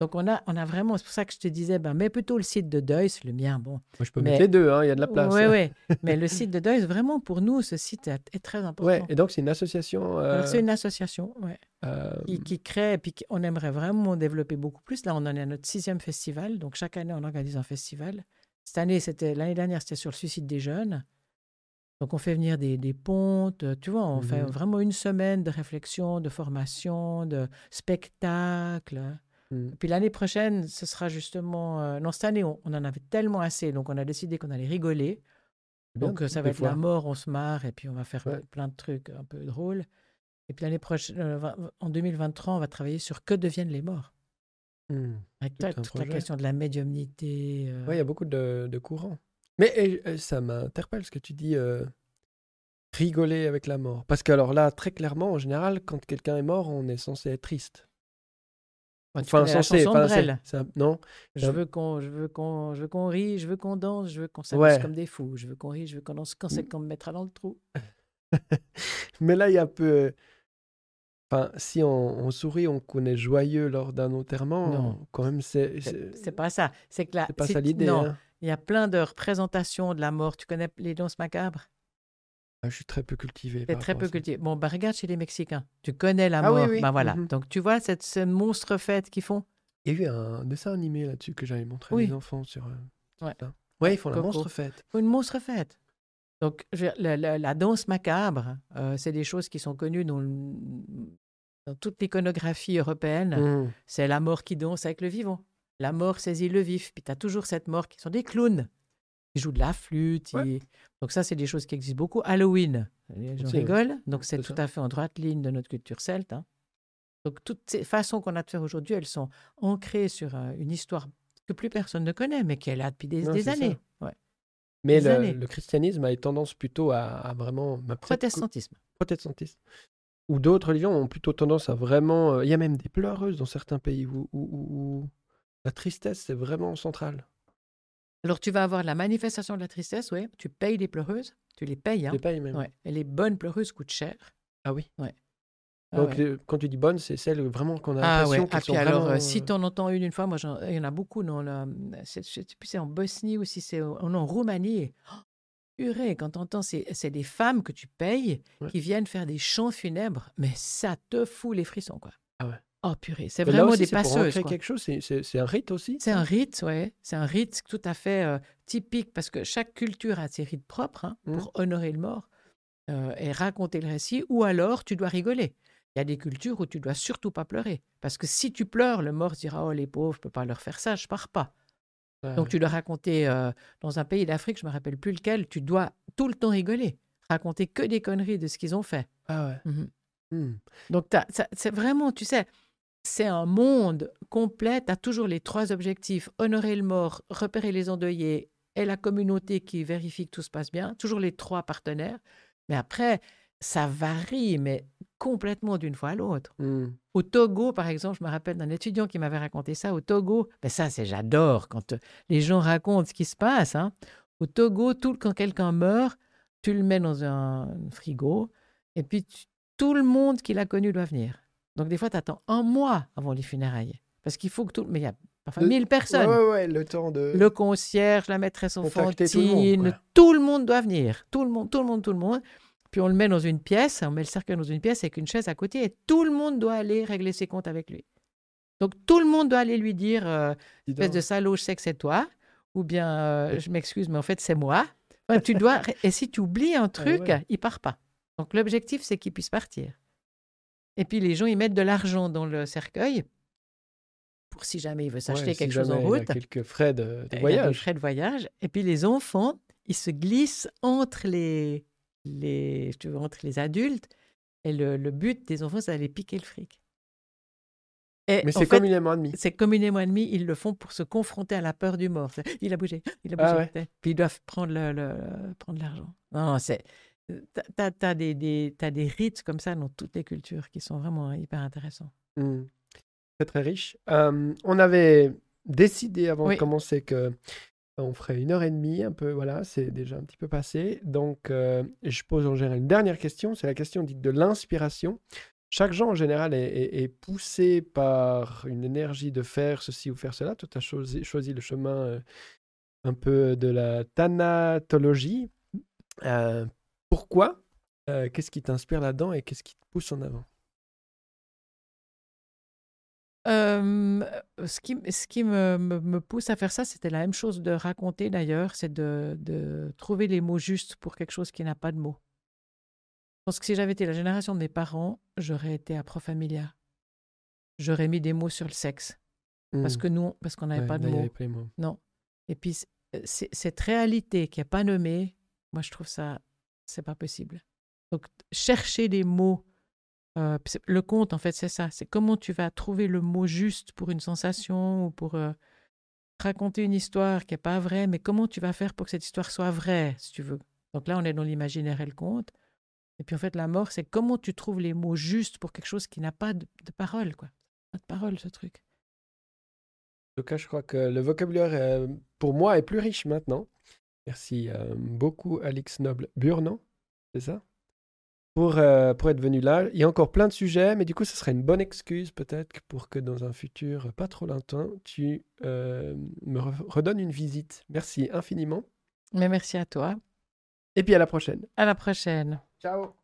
Donc, on a, on a vraiment, c'est pour ça que je te disais, ben, mets plutôt le site de deuil, le mien, bon. Moi, je peux Mais- mettre les deux, hein, il y a de la place. Oui, oui. Mais le site de deuil, vraiment, pour nous, ce site est, est très important. Ouais, et donc c'est une association. Euh, c'est une association ouais, euh, qui, qui crée, et puis on aimerait vraiment développer beaucoup plus. Là, on en est à notre sixième festival. Donc, chaque année, on organise un festival. Cette année, c'était l'année dernière, c'était sur le suicide des jeunes. Donc, on fait venir des, des pontes, euh, tu vois, on fait Mhm. vraiment une semaine de réflexion, de formation, de spectacle. Et puis l'année prochaine, ce sera justement. euh, non, cette année, on, on en avait tellement assez, donc on a décidé qu'on allait rigoler. Bien, Donc, euh, ça va être la mort, on se marre, et puis on va faire Ouais. plein de trucs un peu drôles. Et puis l'année prochaine, euh, en 2023, on va travailler sur que deviennent les morts. Hmm. Avec Tout toute, la question de la médiumnité. euh, Ouais, il y a beaucoup de, de courants. Mais ça m'interpelle ce que tu dis, rigoler avec la mort. Parce que alors là, très clairement, en général, quand quelqu'un est mort, on est censé être triste. Bah, tu Enfin, connais la de enfin, c'est un- non, Je veux qu'on, je veux qu'on, je veux qu'on rie, je veux qu'on danse, je veux qu'on s'amuse Ouais. comme des fous. Je veux qu'on rie, je veux qu'on danse. Quand c'est qu'on me mettra dans le trou. mais là, il y a un peu. euh, Enfin, si on, on sourit, on connaît joyeux lors d'un enterrement, Non. quand même, c'est. C'est, pas ça. C'est que là, c'est pas ça l'idée. Non, hein. il y a plein de représentations de la mort. Tu connais les danses macabres? Ah, je suis très peu cultivé. Par très rapport peu à ça. cultivé. Bon, bah, regarde chez les Mexicains. Tu connais la Ah oui, mort. oui. Ben voilà. Mhm. Donc, tu vois cette, ce monstre fête qu'ils font? Il y a eu un dessin animé là-dessus que j'avais montré Oui. à mes enfants sur. euh, sur Ouais. ça. Ouais, ils font la Coco. monstre fête. Une monstre fête. Donc, je veux dire, la, la- la danse macabre, euh, c'est des choses qui sont connues dans, le- dans toute l'iconographie européenne. Hmm. C'est la mort qui danse avec le vivant. La mort saisit le vif. Puis tu as toujours cette mort qui sont des clowns. Ils jouent de la flûte. Ouais. Donc ça, c'est des choses qui existent beaucoup. Halloween, les gens C'est- rigolent. Donc c'est tout ça. à fait en droite ligne de notre culture celte. hein. Donc toutes ces façons qu'on a de faire aujourd'hui, elles sont ancrées sur euh, une histoire que plus personne ne connaît, mais qui est là depuis des, Non, années. Ouais. Mais Des le, années. le christianisme a tendance plutôt à, à vraiment. bah, Protestantisme. protestantisme. Ou d'autres religions ont plutôt tendance à vraiment. euh, Il y a même des pleureuses dans certains pays où, où- où- où la tristesse c'est vraiment central. Alors tu vas avoir la manifestation de la tristesse, ouais. Tu payes les pleureuses, tu les payes. Hein. Les pays même. Ouais. Et les bonnes pleureuses coûtent cher. Ah oui. Ah Donc ouais. quand tu dis bonne, c'est celle vraiment qu'on a Ah l'impression ouais. qu'elles Ah, alors, vraiment, euh, si euh, tu en entends une une fois, moi, il y en a beaucoup le, c'est- je sais plus c'est en Bosnie ou si c'est en, en Roumanie. Oh, purée, quand tu entends, c'est c'est des femmes que tu payes Ouais. qui viennent faire des chants funèbres, mais ça te fout les frissons, quoi. Ah ouais. Oh purée, c'est vraiment aussi, des c'est passeuses. quoi. quelque chose, c'est- c'est c'est un rite aussi. C'est un rite, ouais. C'est un rite tout à fait euh, typique parce que chaque culture a ses rites propres hein, Mhm. pour honorer le mort euh, et raconter le récit. Ou alors, tu dois rigoler. Il y a des cultures où tu dois surtout pas pleurer parce que si tu pleures, le mort se dira oh les pauvres, je peux pas leur faire ça, je pars pas. Ouais. Donc tu dois raconter euh, dans un pays d'Afrique, je me rappelle plus lequel, tu dois tout le temps rigoler, raconter que des conneries de ce qu'ils ont fait. Ah ouais. Mhm. Hmm. Donc, c'est vraiment, tu sais, c'est un monde complet. Tu as toujours les trois objectifs honorer le mort, repérer les endeuillés et la communauté qui vérifie que tout se passe bien. Toujours les trois partenaires. Mais après, ça varie, mais complètement d'une fois à l'autre. Hmm. Au Togo, par exemple, je me rappelle d'un étudiant qui m'avait raconté ça. Au Togo, ben ça, c'est j'adore quand euh, les gens racontent ce qui se passe. hein. Au Togo, tout, quand quelqu'un meurt, tu le mets dans un frigo et puis tu- tout le monde qui l'a connu doit venir. Donc, des fois, tu attends un mois avant les funérailles. Parce qu'il faut que tout. Mais il y a Le- 1000 personnes. Ouais, ouais, ouais, le temps de. Le concierge, la maîtresse Contacter tout le monde, enfantine, tout le monde doit venir. Tout le monde, tout le monde, tout le monde. Puis on le met dans une pièce, on met le cercueil dans une pièce avec une chaise à côté et tout le monde doit aller régler ses comptes avec lui. Donc tout le monde doit aller lui dire euh, espèce de salaud, je sais que c'est toi, ou bien euh, je m'excuse, mais en fait c'est moi. Enfin, tu dois et si tu oublies un truc, ouais. il part pas. Donc l'objectif c'est qu'il puisse partir. Et puis les gens ils mettent de l'argent dans le cercueil pour si jamais il veut s'acheter Ouais, si quelque chose en jamais il a route. quelques frais de, de Il y a des voyage. frais de voyage. Et puis les enfants, ils se glissent entre les, les, tu vois, entre les adultes. Et le, le but des enfants, c'est d'aller piquer le fric. Et Mais c'est communément admis. c'est communément admis, ils le font pour se confronter à la peur du mort. Il a bougé, il a Ah bougé. ouais. Puis ils doivent prendre le, le- prendre l'argent. Non, non, c'est, Tu as, des, des, des rites comme ça dans toutes les cultures qui sont vraiment hyper intéressants. Mmh. Très, très riche. on avait décidé avant de commencer que on ferait une heure et demie, un peu, voilà, c'est déjà un petit peu passé. Donc, euh, je pose en général une dernière question, c'est la question dite de l'inspiration. Chaque gens en général est, poussé par une énergie de faire ceci ou faire cela. Toi, tu as choisi, choisi, le chemin euh, un peu de la thanatologie. Euh, pourquoi Qu'est-ce qui t'inspire là-dedans et qu'est-ce qui te pousse en avant? Ce qui, ce qui me, me, pousse à faire ça, c'était la même chose de raconter d'ailleurs, c'est de, de, trouver les mots justes pour quelque chose qui n'a pas de mots. Je pense que si j'avais été la génération de mes parents, j'aurais été à Profamilia. J'aurais mis des mots sur le sexe. Parce mmh. que nous, parce qu'on n'avait pas de mots. Non. Et puis, cette réalité qui n'est pas nommée, moi, je trouve ça, c'est pas possible. Donc, chercher des mots euh, le conte, en fait, c'est ça. C'est comment tu vas trouver le mot juste pour une sensation ou pour euh, raconter une histoire qui n'est pas vraie, mais comment tu vas faire pour que cette histoire soit vraie, si tu veux. Donc là, on est dans l'imaginaire et le conte. Et puis en fait, la mort, c'est comment tu trouves les mots justes pour quelque chose qui n'a pas de, parole, quoi. Pas de parole, ce truc. En tout cas, je crois que le vocabulaire, euh, pour moi, est plus riche maintenant. Merci beaucoup, Alix Noble. Burnon, c'est ça? Pour, euh, pour être venu là. Il y a encore plein de sujets, mais du coup, ce serait une bonne excuse peut-être pour que dans un futur pas trop lointain, tu euh, me redonnes une visite. Merci infiniment. Mais merci à toi. Et puis à la prochaine. À la prochaine. Ciao.